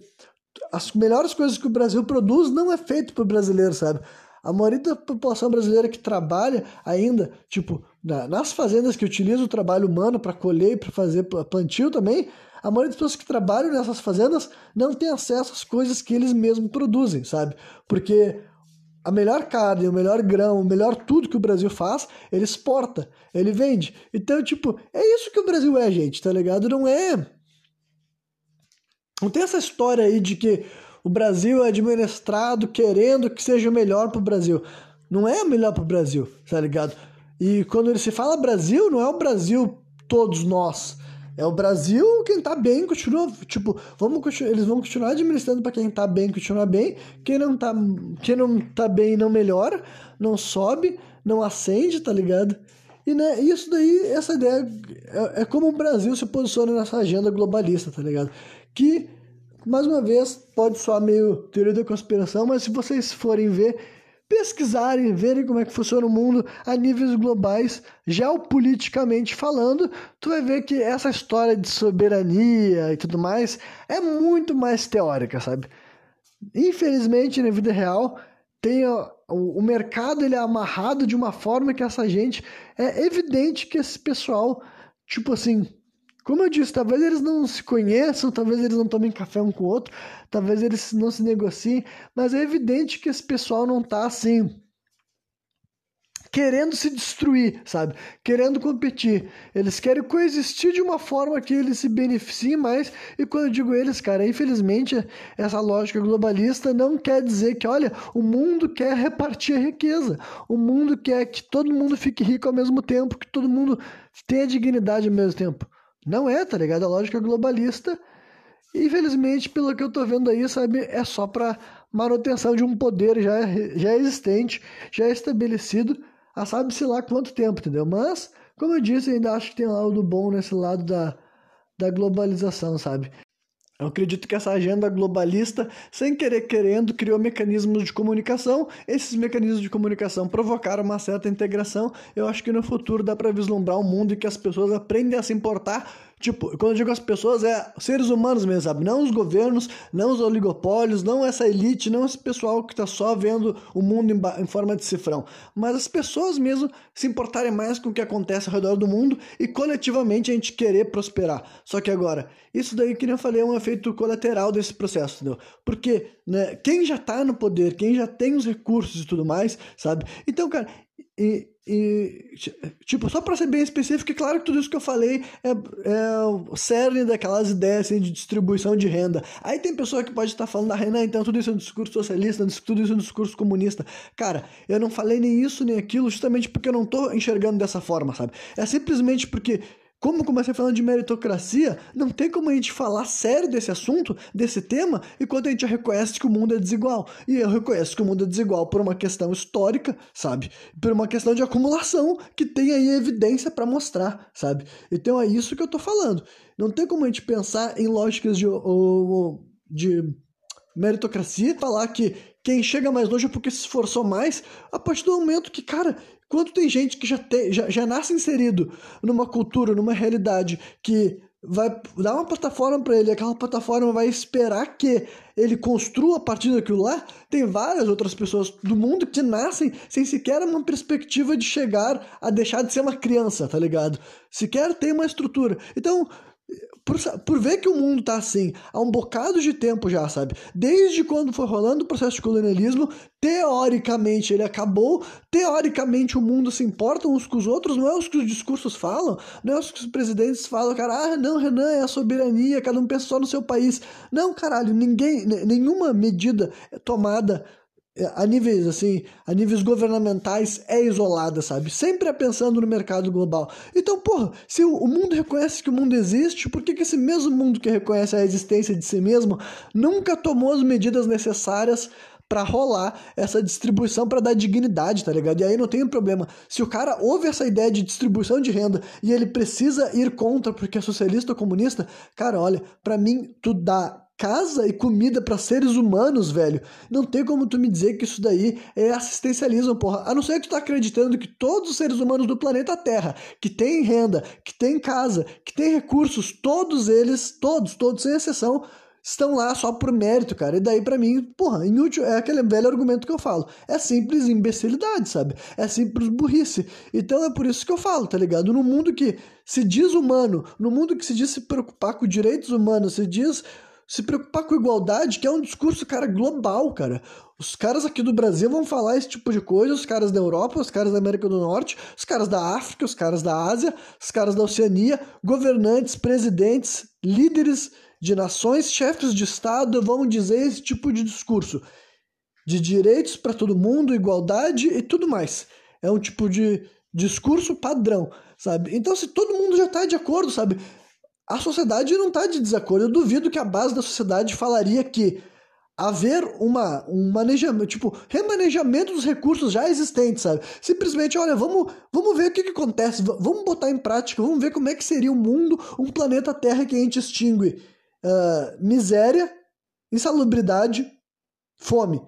as melhores coisas que o Brasil produz não é feito pro brasileiro, sabe? A maioria da população brasileira que trabalha ainda, tipo, nas fazendas que utilizam o trabalho humano para colher e para fazer plantio também, a maioria das pessoas que trabalham nessas fazendas não tem acesso às coisas que eles mesmos produzem, sabe? Porque a melhor carne, o melhor grão, o melhor tudo que o Brasil faz, ele exporta, ele vende. Então, tipo, é isso que o Brasil é, gente, tá ligado? Não é. Não tem essa história aí de que o Brasil é administrado querendo que seja o melhor pro Brasil. Não é o melhor pro Brasil, tá ligado? E quando ele se fala Brasil, não é o Brasil todos nós. É o Brasil, quem tá bem continua, tipo, vamos eles vão continuar administrando para quem tá bem continuar bem, quem não tá, quem não tá bem não melhora, não sobe, não acende, tá ligado? E né, isso daí, essa ideia é, é como o Brasil se posiciona nessa agenda globalista, tá ligado? Que mais uma vez pode soar meio teoria da conspiração, mas se vocês forem ver pesquisarem, verem como é que funciona o mundo a níveis globais, geopoliticamente falando, tu vai ver que essa história de soberania e tudo mais é muito mais teórica, sabe? Infelizmente, na vida real, tem o, o mercado ele é amarrado de uma forma que essa gente é evidente que esse pessoal, tipo assim, como eu disse, talvez eles não se conheçam, talvez eles não tomem café um com o outro, talvez eles não se negociem, mas é evidente que esse pessoal não tá assim querendo se destruir, sabe? Querendo competir. Eles querem coexistir de uma forma que eles se beneficiem mais. E quando eu digo eles, cara, infelizmente, essa lógica globalista não quer dizer que, olha, o mundo quer repartir a riqueza. O mundo quer que todo mundo fique rico ao mesmo tempo, que todo mundo tenha dignidade ao mesmo tempo. Não é, tá ligado? A lógica globalista, infelizmente, pelo que eu tô vendo aí, sabe, é só para manutenção de um poder já, já existente, já estabelecido, há sabe-se lá quanto tempo, entendeu? Mas, como eu disse, ainda acho que tem algo bom nesse lado da, da globalização, sabe? Eu acredito que essa agenda globalista, sem querer querendo, criou mecanismos de comunicação. Esses mecanismos de comunicação provocaram uma certa integração. Eu acho que no futuro dá para vislumbrar um mundo em que as pessoas aprendem a se importar Tipo, quando eu digo as pessoas, é seres humanos mesmo, sabe? Não os governos, não os oligopólios, não essa elite, não esse pessoal que tá só vendo o mundo em, em, forma de cifrão. Mas as pessoas mesmo se importarem mais com o que acontece ao redor do mundo e coletivamente a gente querer prosperar. Só que agora, isso daí, que eu falei, é um efeito colateral desse processo, entendeu? Porque né, quem já tá no poder, quem já tem os recursos e tudo mais, sabe? Então, cara, e, e, tipo, só para ser bem específico, é claro que tudo isso que eu falei é, é o cerne daquelas ideias assim, de distribuição de renda. Aí tem pessoa que pode estar falando, ah, Renan, então tudo isso é um discurso socialista, tudo isso é um discurso comunista. Cara, eu não falei nem isso nem aquilo justamente porque eu não tô enxergando dessa forma, sabe? É simplesmente porque como comecei falando de meritocracia, não tem como a gente falar sério desse assunto, desse tema, enquanto a gente reconhece que o mundo é desigual. E eu reconheço que o mundo é desigual por uma questão histórica, sabe? Por uma questão de acumulação que tem aí evidência para mostrar, sabe? Então é isso que eu tô falando. Não tem como a gente pensar em lógicas de, de meritocracia, falar que quem chega mais longe é porque se esforçou mais, a partir do momento que, cara, Quanto tem gente que já, te, já, já nasce inserido numa cultura, numa realidade que vai dar uma plataforma para ele, aquela plataforma vai esperar que ele construa a partir daquilo lá. Tem várias outras pessoas do mundo que nascem sem sequer uma perspectiva de chegar a deixar de ser uma criança, tá ligado? Sequer tem uma estrutura. Então, por, por ver que o mundo tá assim há um bocado de tempo já, sabe? Desde quando foi rolando o processo de colonialismo, teoricamente ele acabou, teoricamente o mundo se importa uns com os outros, não é os que os discursos falam, não é os que os presidentes falam, cara, ah, não, Renan, é a soberania, cada um pensa só no seu país. Não, caralho, ninguém, nenhuma medida tomada é, a níveis assim, a níveis governamentais é isolada, sabe? Sempre é pensando no mercado global. Então, porra, se o mundo reconhece que o mundo existe, por que, que esse mesmo mundo que reconhece a existência de si mesmo nunca tomou as medidas necessárias para rolar essa distribuição para dar dignidade, tá ligado? E aí não tem problema. Se o cara ouve essa ideia de distribuição de renda e ele precisa ir contra porque é socialista ou comunista, cara, olha, para mim tu dá casa e comida para seres humanos, velho. Não tem como tu me dizer que isso daí é assistencialismo, porra. A não ser que tu tá acreditando que todos os seres humanos do planeta Terra, que tem renda, que tem casa, que tem recursos, todos eles, todos, todos sem exceção, estão lá só por mérito, cara. E daí, para mim, porra, inútil é aquele velho argumento que eu falo. É simples imbecilidade, sabe? É simples burrice. Então é por isso que eu falo, tá ligado? No mundo que se diz humano, no mundo que se diz se preocupar com direitos humanos, se diz se preocupar com igualdade, que é um discurso, cara, global, cara. Os caras aqui do Brasil vão falar esse tipo de coisa, os caras da Europa, os caras da América do Norte, os caras da África, os caras da Ásia, os caras da Oceania, governantes, presidentes, líderes de nações, chefes de Estado vão dizer esse tipo de discurso. De direitos para todo mundo, igualdade e tudo mais. É um tipo de discurso padrão, sabe? Então, se todo mundo já está de acordo, sabe? A sociedade não está de desacordo. Eu duvido que a base da sociedade falaria que haver uma, um manejamento, tipo, remanejamento dos recursos já existentes, sabe? Simplesmente, olha, vamos, vamos ver o que, que acontece, vamos botar em prática, vamos ver como é que seria o um mundo, um planeta Terra que a gente extingue uh, miséria, insalubridade, fome.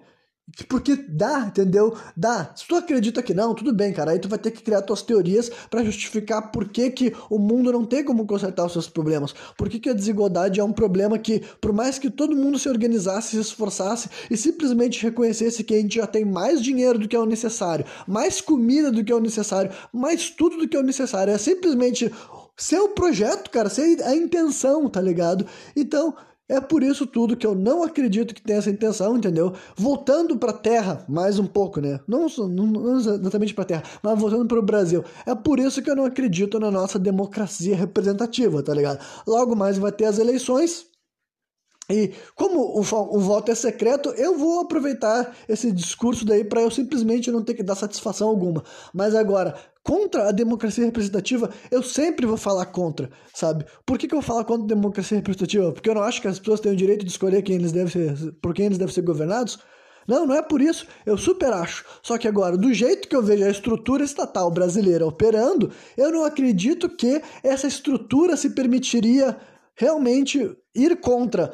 Porque dá, entendeu? Dá. Se tu acredita que não, tudo bem, cara. Aí tu vai ter que criar tuas teorias para justificar por que, que o mundo não tem como consertar os seus problemas. Por que, que a desigualdade é um problema que, por mais que todo mundo se organizasse, se esforçasse e simplesmente reconhecesse que a gente já tem mais dinheiro do que é o necessário, mais comida do que é o necessário, mais tudo do que é o necessário. É simplesmente ser o projeto, cara, ser a intenção, tá ligado? Então, é por isso tudo que eu não acredito que tenha essa intenção, entendeu? Voltando para Terra, mais um pouco, né? Não, não, não exatamente para Terra, mas voltando para o Brasil. É por isso que eu não acredito na nossa democracia representativa, tá ligado? Logo mais vai ter as eleições. E como o, o voto é secreto, eu vou aproveitar esse discurso daí para eu simplesmente não ter que dar satisfação alguma. Mas agora, contra a democracia representativa, eu sempre vou falar contra, sabe? Por que, que eu vou falar contra a democracia representativa? Porque eu não acho que as pessoas têm o direito de escolher quem eles devem ser, por quem eles devem ser governados? Não, não é por isso. Eu super acho. Só que agora, do jeito que eu vejo a estrutura estatal brasileira operando, eu não acredito que essa estrutura se permitiria realmente ir contra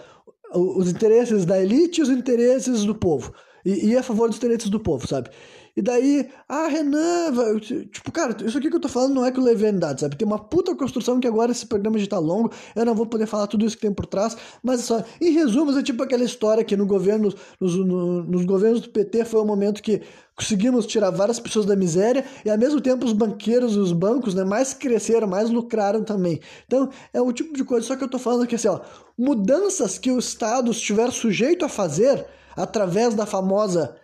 os interesses da elite e os interesses do povo. E, e a favor dos interesses do povo, sabe? E daí, ah, Renan, tipo, cara, isso aqui que eu tô falando não é que levei leviandade, sabe? Tem uma puta construção que agora esse programa já tá longo, eu não vou poder falar tudo isso que tem por trás, mas só, em resumo, é tipo aquela história que no governo, nos, no, nos governos do PT foi o um momento que conseguimos tirar várias pessoas da miséria e ao mesmo tempo os banqueiros e os bancos, né, mais cresceram, mais lucraram também. Então, é o tipo de coisa, só que eu tô falando que assim, ó, mudanças que o Estado estiver sujeito a fazer através da famosa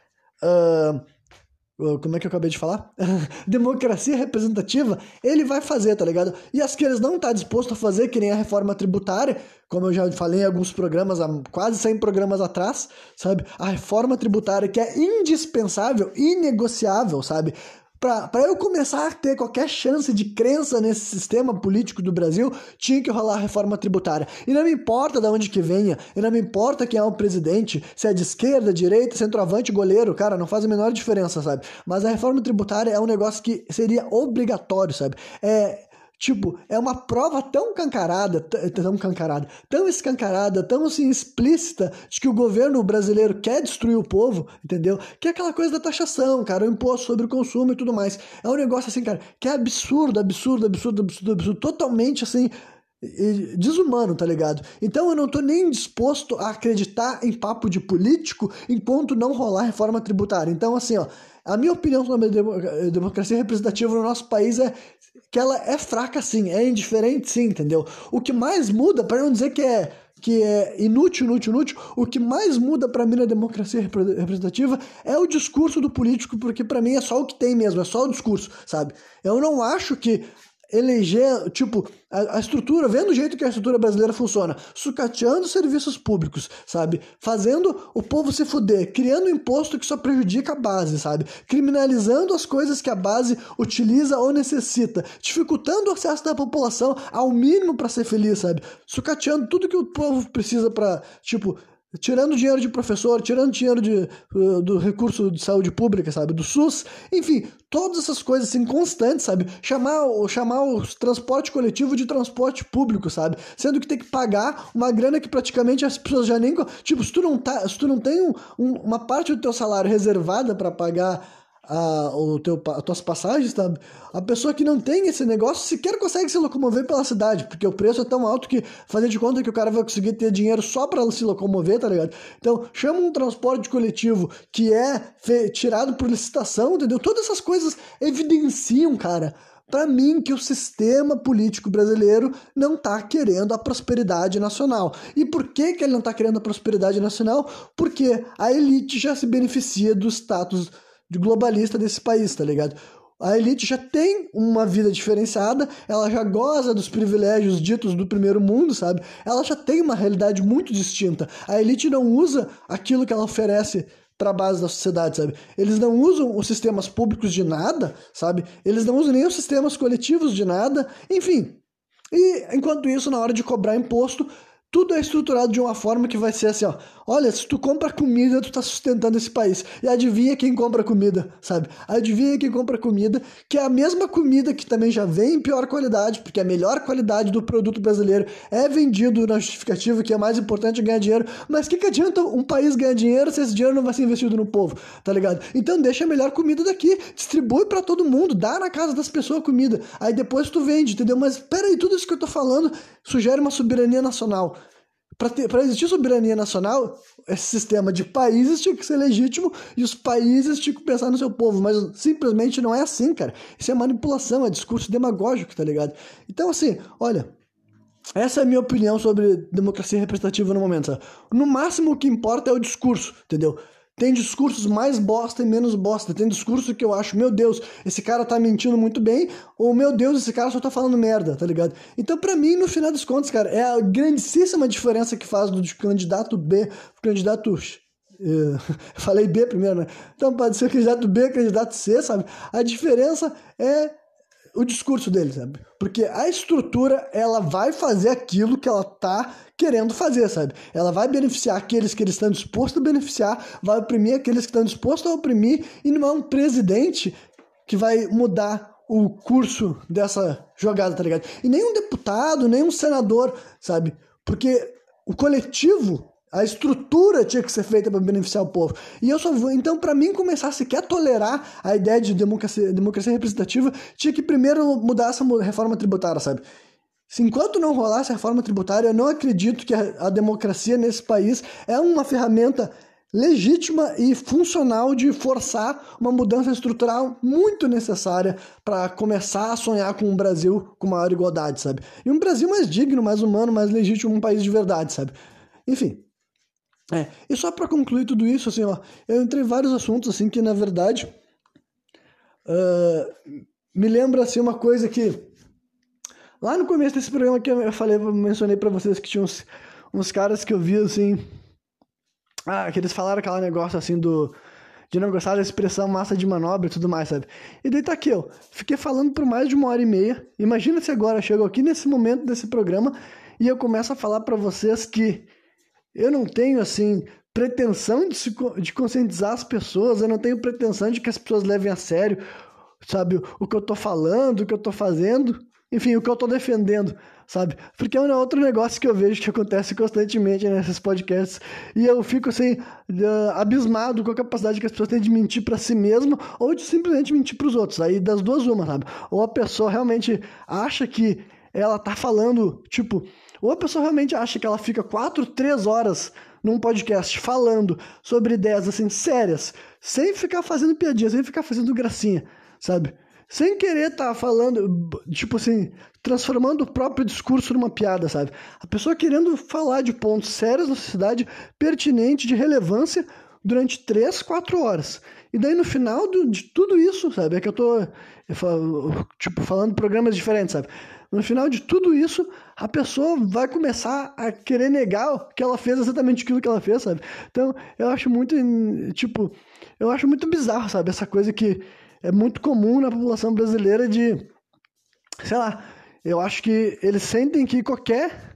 uh, como é que eu acabei de falar? Democracia representativa, ele vai fazer, tá ligado? E as que eles não tá disposto a fazer, que nem a reforma tributária, como eu já falei em alguns programas, há quase 100 programas atrás, sabe? A reforma tributária que é indispensável, inegociável, sabe? Para eu começar a ter qualquer chance de crença nesse sistema político do Brasil, tinha que rolar a reforma tributária. E não me importa de onde que venha, e não me importa quem é o presidente, se é de esquerda, direita, centroavante, goleiro, cara, não faz a menor diferença, sabe? Mas a reforma tributária é um negócio que seria obrigatório, sabe? É, Tipo, é uma prova tão cancarada, tão cancarada, tão escancarada, tão assim explícita de que o governo brasileiro quer destruir o povo, entendeu? Que é aquela coisa da taxação, cara, o imposto sobre o consumo e tudo mais. É um negócio assim, cara, que é absurdo, absurdo, absurdo, absurdo, absurdo, totalmente assim desumano, tá ligado? Então eu não tô nem disposto a acreditar em papo de político enquanto não rolar reforma tributária. Então, assim, ó, a minha opinião sobre a democracia representativa no nosso país é que ela é fraca sim, é indiferente sim, entendeu? O que mais muda, para não dizer que é que é inútil, inútil, inútil, o que mais muda para mim na democracia representativa é o discurso do político, porque para mim é só o que tem mesmo, é só o discurso, sabe? Eu não acho que eleger, tipo, a, a, estrutura, vendo o jeito que a estrutura brasileira funciona, sucateando serviços públicos, sabe? Fazendo o povo se fuder, criando um imposto que só prejudica a base, sabe? Criminalizando as coisas que a base utiliza ou necessita, dificultando o acesso da população ao mínimo para ser feliz, sabe? Sucateando tudo que o povo precisa para, tipo, tirando dinheiro de professor, tirando dinheiro de, uh, do recurso de saúde pública, sabe, do SUS, enfim, todas essas coisas assim constantes, sabe, chamar, chamar o transporte coletivo de transporte público, sabe, sendo que tem que pagar uma grana que praticamente as pessoas já nem, tipo, se tu não tá, se tu não tem um, um, uma parte do teu salário reservada para pagar a, o teu, as tuas passagens? A pessoa que não tem esse negócio sequer consegue se locomover pela cidade, porque o preço é tão alto que fazer de conta que o cara vai conseguir ter dinheiro só para se locomover, tá ligado? Então, chama um transporte coletivo que é tirado por licitação, entendeu? Todas essas coisas evidenciam, cara, para mim que o sistema político brasileiro não está querendo a prosperidade nacional. E por que, que ele não está querendo a prosperidade nacional? Porque a elite já se beneficia do status de globalista desse país, tá ligado? A elite já tem uma vida diferenciada, ela já goza dos privilégios ditos do primeiro mundo, sabe? Ela já tem uma realidade muito distinta. A elite não usa aquilo que ela oferece para base da sociedade, sabe? Eles não usam os sistemas públicos de nada, sabe? Eles não usam nem os sistemas coletivos de nada, enfim. E enquanto isso, na hora de cobrar imposto, tudo é estruturado de uma forma que vai ser assim, ó. Olha, se tu compra comida, tu tá sustentando esse país. E adivinha quem compra comida, sabe? Adivinha quem compra comida, que é a mesma comida que também já vem em pior qualidade, porque a melhor qualidade do produto brasileiro é vendido na justificativa que é mais importante ganhar dinheiro. Mas o que, que adianta um país ganhar dinheiro se esse dinheiro não vai ser investido no povo, tá ligado? Então deixa a melhor comida daqui, distribui para todo mundo, dá na casa das pessoas comida. Aí depois tu vende, entendeu? Mas peraí, tudo isso que eu tô falando sugere uma soberania nacional. Para existir soberania nacional, esse sistema de países tinha que ser legítimo e os países tinham que pensar no seu povo, mas simplesmente não é assim, cara. Isso é manipulação, é discurso demagógico, tá ligado? Então, assim, olha, essa é a minha opinião sobre democracia representativa no momento. Sabe? No máximo o que importa é o discurso, entendeu? Tem discursos mais bosta e menos bosta. Tem discurso que eu acho, meu Deus, esse cara tá mentindo muito bem, ou meu Deus, esse cara só tá falando merda, tá ligado? Então, para mim, no final dos contos, cara, é a grandíssima diferença que faz do candidato B candidato Uh, falei B primeiro, né? Então pode ser candidato B, candidato C, sabe? A diferença é o discurso dele, sabe? Porque a estrutura, ela vai fazer aquilo que ela tá querendo fazer, sabe? Ela vai beneficiar aqueles que eles estão dispostos a beneficiar, vai oprimir aqueles que estão dispostos a oprimir, e não é um presidente que vai mudar o curso dessa jogada, tá ligado? E nem um deputado, nem um senador, sabe? Porque o coletivo a estrutura tinha que ser feita para beneficiar o povo. E eu só vou. Então, para mim começar a sequer tolerar a ideia de democracia, democracia representativa, tinha que primeiro mudar essa reforma tributária, sabe? Se enquanto não rolasse a reforma tributária, eu não acredito que a, a democracia nesse país é uma ferramenta legítima e funcional de forçar uma mudança estrutural muito necessária para começar a sonhar com um Brasil com maior igualdade, sabe? E um Brasil mais digno, mais humano, mais legítimo, um país de verdade, sabe? Enfim, é, e só para concluir tudo isso, assim, ó, eu entrei em vários assuntos, assim, que na verdade uh, me lembra, assim, uma coisa que lá no começo desse programa que eu falei, eu mencionei para vocês que tinha uns, uns caras que eu vi, assim, ah, que eles falaram aquele negócio, assim, do de não gostar da expressão massa de manobra e tudo mais, sabe? E daí tá aqui, ó, fiquei falando por mais de uma hora e meia, imagina se agora eu chego aqui nesse momento desse programa e eu começo a falar para vocês que eu não tenho, assim, pretensão de, se, de conscientizar as pessoas, eu não tenho pretensão de que as pessoas levem a sério, sabe, o que eu tô falando, o que eu tô fazendo, enfim, o que eu tô defendendo, sabe? Porque é um outro negócio que eu vejo que acontece constantemente nesses podcasts e eu fico, assim, abismado com a capacidade que as pessoas têm de mentir para si mesmo ou de simplesmente mentir para os outros. Aí das duas uma, sabe? Ou a pessoa realmente acha que ela tá falando, tipo, ou a pessoa realmente acha que ela fica quatro, três horas num podcast falando sobre ideias assim sérias, sem ficar fazendo piadinha, sem ficar fazendo gracinha, sabe? Sem querer estar tá falando, tipo assim, transformando o próprio discurso numa piada, sabe? A pessoa querendo falar de pontos sérios da sociedade, pertinente, de relevância, durante três, quatro horas. E daí no final do, de tudo isso, sabe? É que eu tô, eu falo, tipo, falando programas diferentes, sabe? No final de tudo isso, a pessoa vai começar a querer negar que ela fez exatamente aquilo que ela fez, sabe? Então, eu acho muito, tipo, eu acho muito bizarro, sabe? Essa coisa que é muito comum na população brasileira de, sei lá, eu acho que eles sentem que qualquer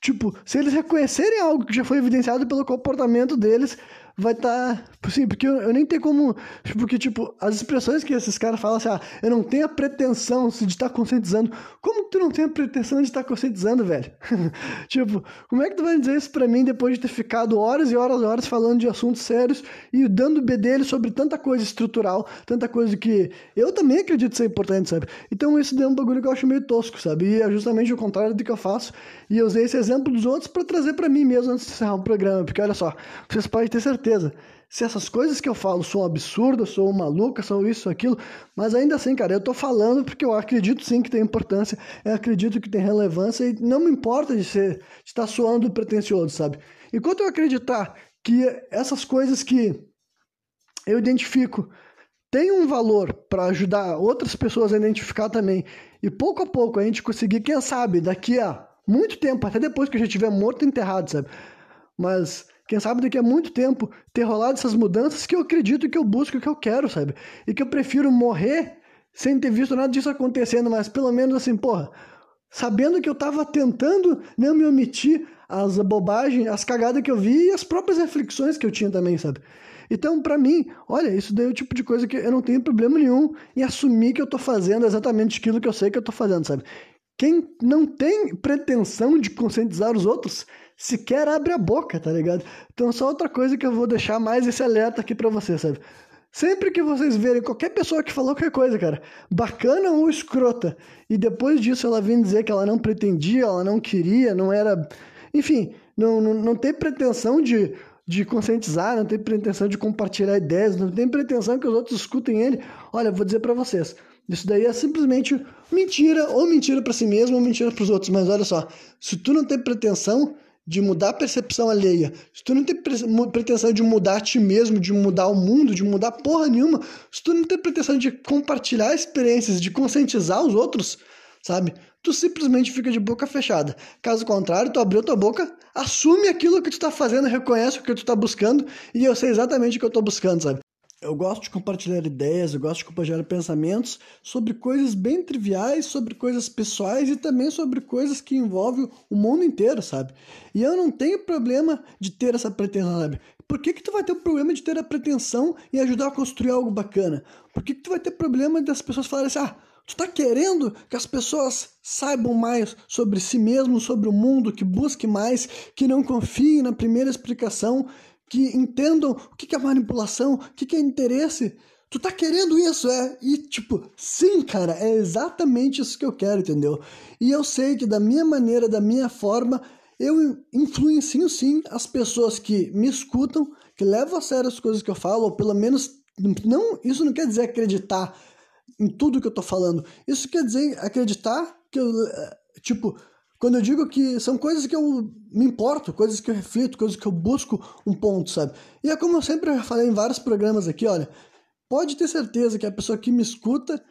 Tipo, se eles reconhecerem algo que já foi evidenciado pelo comportamento deles, vai estar. Tá, assim, porque eu, eu, nem tenho como. Porque, tipo, as expressões que esses caras falam assim, ah, eu não tenho a pretensão de estar tá conscientizando. Como que tu não tem a pretensão de estar tá conscientizando, velho? tipo, como é que tu vai dizer isso pra mim depois de ter ficado horas e horas e horas falando de assuntos sérios e dando bedelho sobre tanta coisa estrutural, tanta coisa que eu também acredito ser importante, sabe? Então isso deu um bagulho que eu acho meio tosco, sabe? E é justamente o contrário do que eu faço. E eu usei esse exemplo dos outros para trazer para mim mesmo antes de encerrar o programa, porque olha só, vocês podem ter certeza. Se essas coisas que eu falo são absurdas, sou maluca, são isso, aquilo, mas ainda assim, cara, eu tô falando porque eu acredito sim que tem importância, eu acredito que tem relevância e não me importa de ser, de estar soando pretencioso, sabe? Enquanto eu acreditar que essas coisas que eu identifico têm um valor para ajudar outras pessoas a identificar também, e pouco a pouco a gente conseguir, quem sabe, daqui a muito tempo, até depois que eu já estiver morto e enterrado, sabe? Mas quem sabe daqui a muito tempo ter rolado essas mudanças que eu acredito que eu busco, que eu quero, sabe? E que eu prefiro morrer sem ter visto nada disso acontecendo, mas pelo menos assim, porra, sabendo que eu tava tentando não me omitir as bobagens, as cagadas que eu vi e as próprias reflexões que eu tinha também, sabe? Então, para mim, olha, isso daí é o tipo de coisa que eu não tenho problema nenhum em assumir que eu tô fazendo exatamente aquilo que eu sei que eu tô fazendo, sabe? Quem não tem pretensão de conscientizar os outros sequer abre a boca, tá ligado? Então, só outra coisa que eu vou deixar mais esse alerta aqui para vocês, sabe? Sempre que vocês verem qualquer pessoa que falou qualquer coisa, cara, bacana ou escrota, e depois disso ela vem dizer que ela não pretendia, ela não queria, não era. Enfim, não, não, não tem pretensão de, de conscientizar, não tem pretensão de compartilhar ideias, não tem pretensão que os outros escutem ele. Olha, vou dizer para vocês, isso daí é simplesmente mentira, ou mentira para si mesmo, ou mentira para os outros. Mas olha só, se tu não tem pretensão de mudar a percepção alheia, se tu não tem pretensão de mudar a ti mesmo, de mudar o mundo, de mudar porra nenhuma, se tu não tem pretensão de compartilhar experiências, de conscientizar os outros, sabe? Tu simplesmente fica de boca fechada. Caso contrário, tu abriu tua boca, assume aquilo que tu tá fazendo, reconhece o que tu tá buscando, e eu sei exatamente o que eu tô buscando, sabe? Eu gosto de compartilhar ideias, eu gosto de compartilhar pensamentos sobre coisas bem triviais, sobre coisas pessoais e também sobre coisas que envolvem o mundo inteiro, sabe? E eu não tenho problema de ter essa pretensão, sabe? Por que, que tu vai ter o problema de ter a pretensão e ajudar a construir algo bacana? Por que, que tu vai ter problema das pessoas falarem assim, ah, tu tá querendo que as pessoas saibam mais sobre si mesmo, sobre o mundo, que busquem mais, que não confiem na primeira explicação que entendam o que é manipulação, o que é interesse. Tu tá querendo isso, é? E tipo, sim, cara, é exatamente isso que eu quero, entendeu? E eu sei que da minha maneira, da minha forma, eu influencio sim as pessoas que me escutam, que levam a sério as coisas que eu falo, ou pelo menos não, isso não quer dizer acreditar em tudo que eu tô falando. Isso quer dizer acreditar que eu eh, tipo quando eu digo que são coisas que eu me importo, coisas que eu reflito, coisas que eu busco um ponto, sabe? E é como eu sempre falei em vários programas aqui, olha, pode ter certeza que a pessoa que me escuta,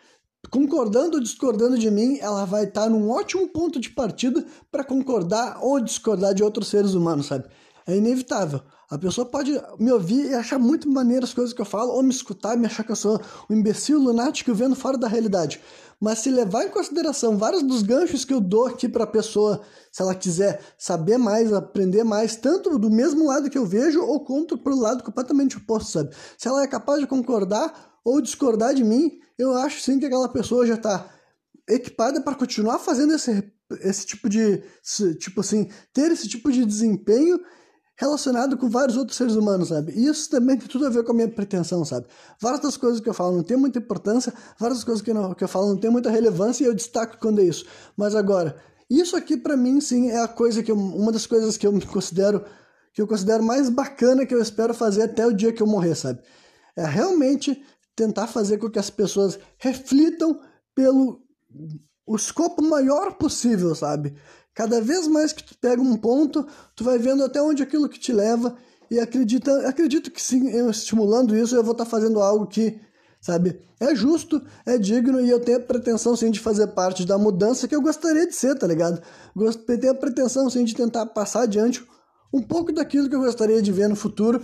concordando ou discordando de mim, ela vai estar num ótimo ponto de partida para concordar ou discordar de outros seres humanos, sabe? É inevitável. A pessoa pode me ouvir e achar muito maneiras as coisas que eu falo, ou me escutar e me achar que eu sou um imbecil lunático vendo fora da realidade. Mas se levar em consideração vários dos ganchos que eu dou aqui para a pessoa, se ela quiser saber mais, aprender mais, tanto do mesmo lado que eu vejo ou quanto pelo lado completamente oposto, sabe? Se ela é capaz de concordar ou discordar de mim, eu acho sim que aquela pessoa já está equipada para continuar fazendo esse, esse tipo de, esse, tipo assim, ter esse tipo de desempenho relacionado com vários outros seres humanos, sabe? E isso também tem tudo a ver com a minha pretensão, sabe? Várias das coisas que eu falo não tem muita importância, várias das coisas que, não, que eu falo não tem muita relevância e eu destaco quando é isso. Mas agora, isso aqui para mim sim é a coisa que eu, uma das coisas que eu me considero que eu considero mais bacana que eu espero fazer até o dia que eu morrer, sabe? É realmente tentar fazer com que as pessoas reflitam pelo o escopo maior possível, sabe? Cada vez mais que tu pega um ponto, tu vai vendo até onde aquilo que te leva e acredita, acredito que sim, eu estimulando isso, eu vou estar tá fazendo algo que, sabe, é justo, é digno e eu tenho a pretensão sim de fazer parte da mudança que eu gostaria de ser, tá ligado? Tenho a pretensão sim de tentar passar adiante um pouco daquilo que eu gostaria de ver no futuro,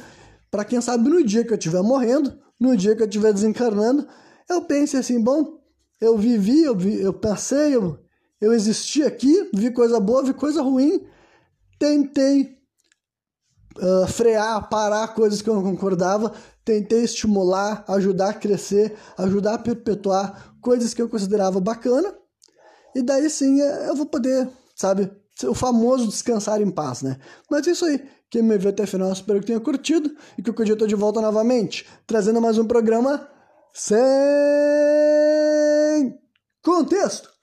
para quem sabe no dia que eu estiver morrendo, no dia que eu estiver desencarnando, eu pense assim, bom, eu vivi, eu, vi, eu passei, eu eu existi aqui, vi coisa boa, vi coisa ruim, tentei uh, frear, parar coisas que eu não concordava, tentei estimular, ajudar a crescer, ajudar a perpetuar coisas que eu considerava bacana, e daí sim eh, eu vou poder, sabe, o famoso descansar em paz, né? Mas é isso aí. Quem me viu até o final, espero que tenha curtido e que o dia eu tô de volta novamente, trazendo mais um programa sem contexto.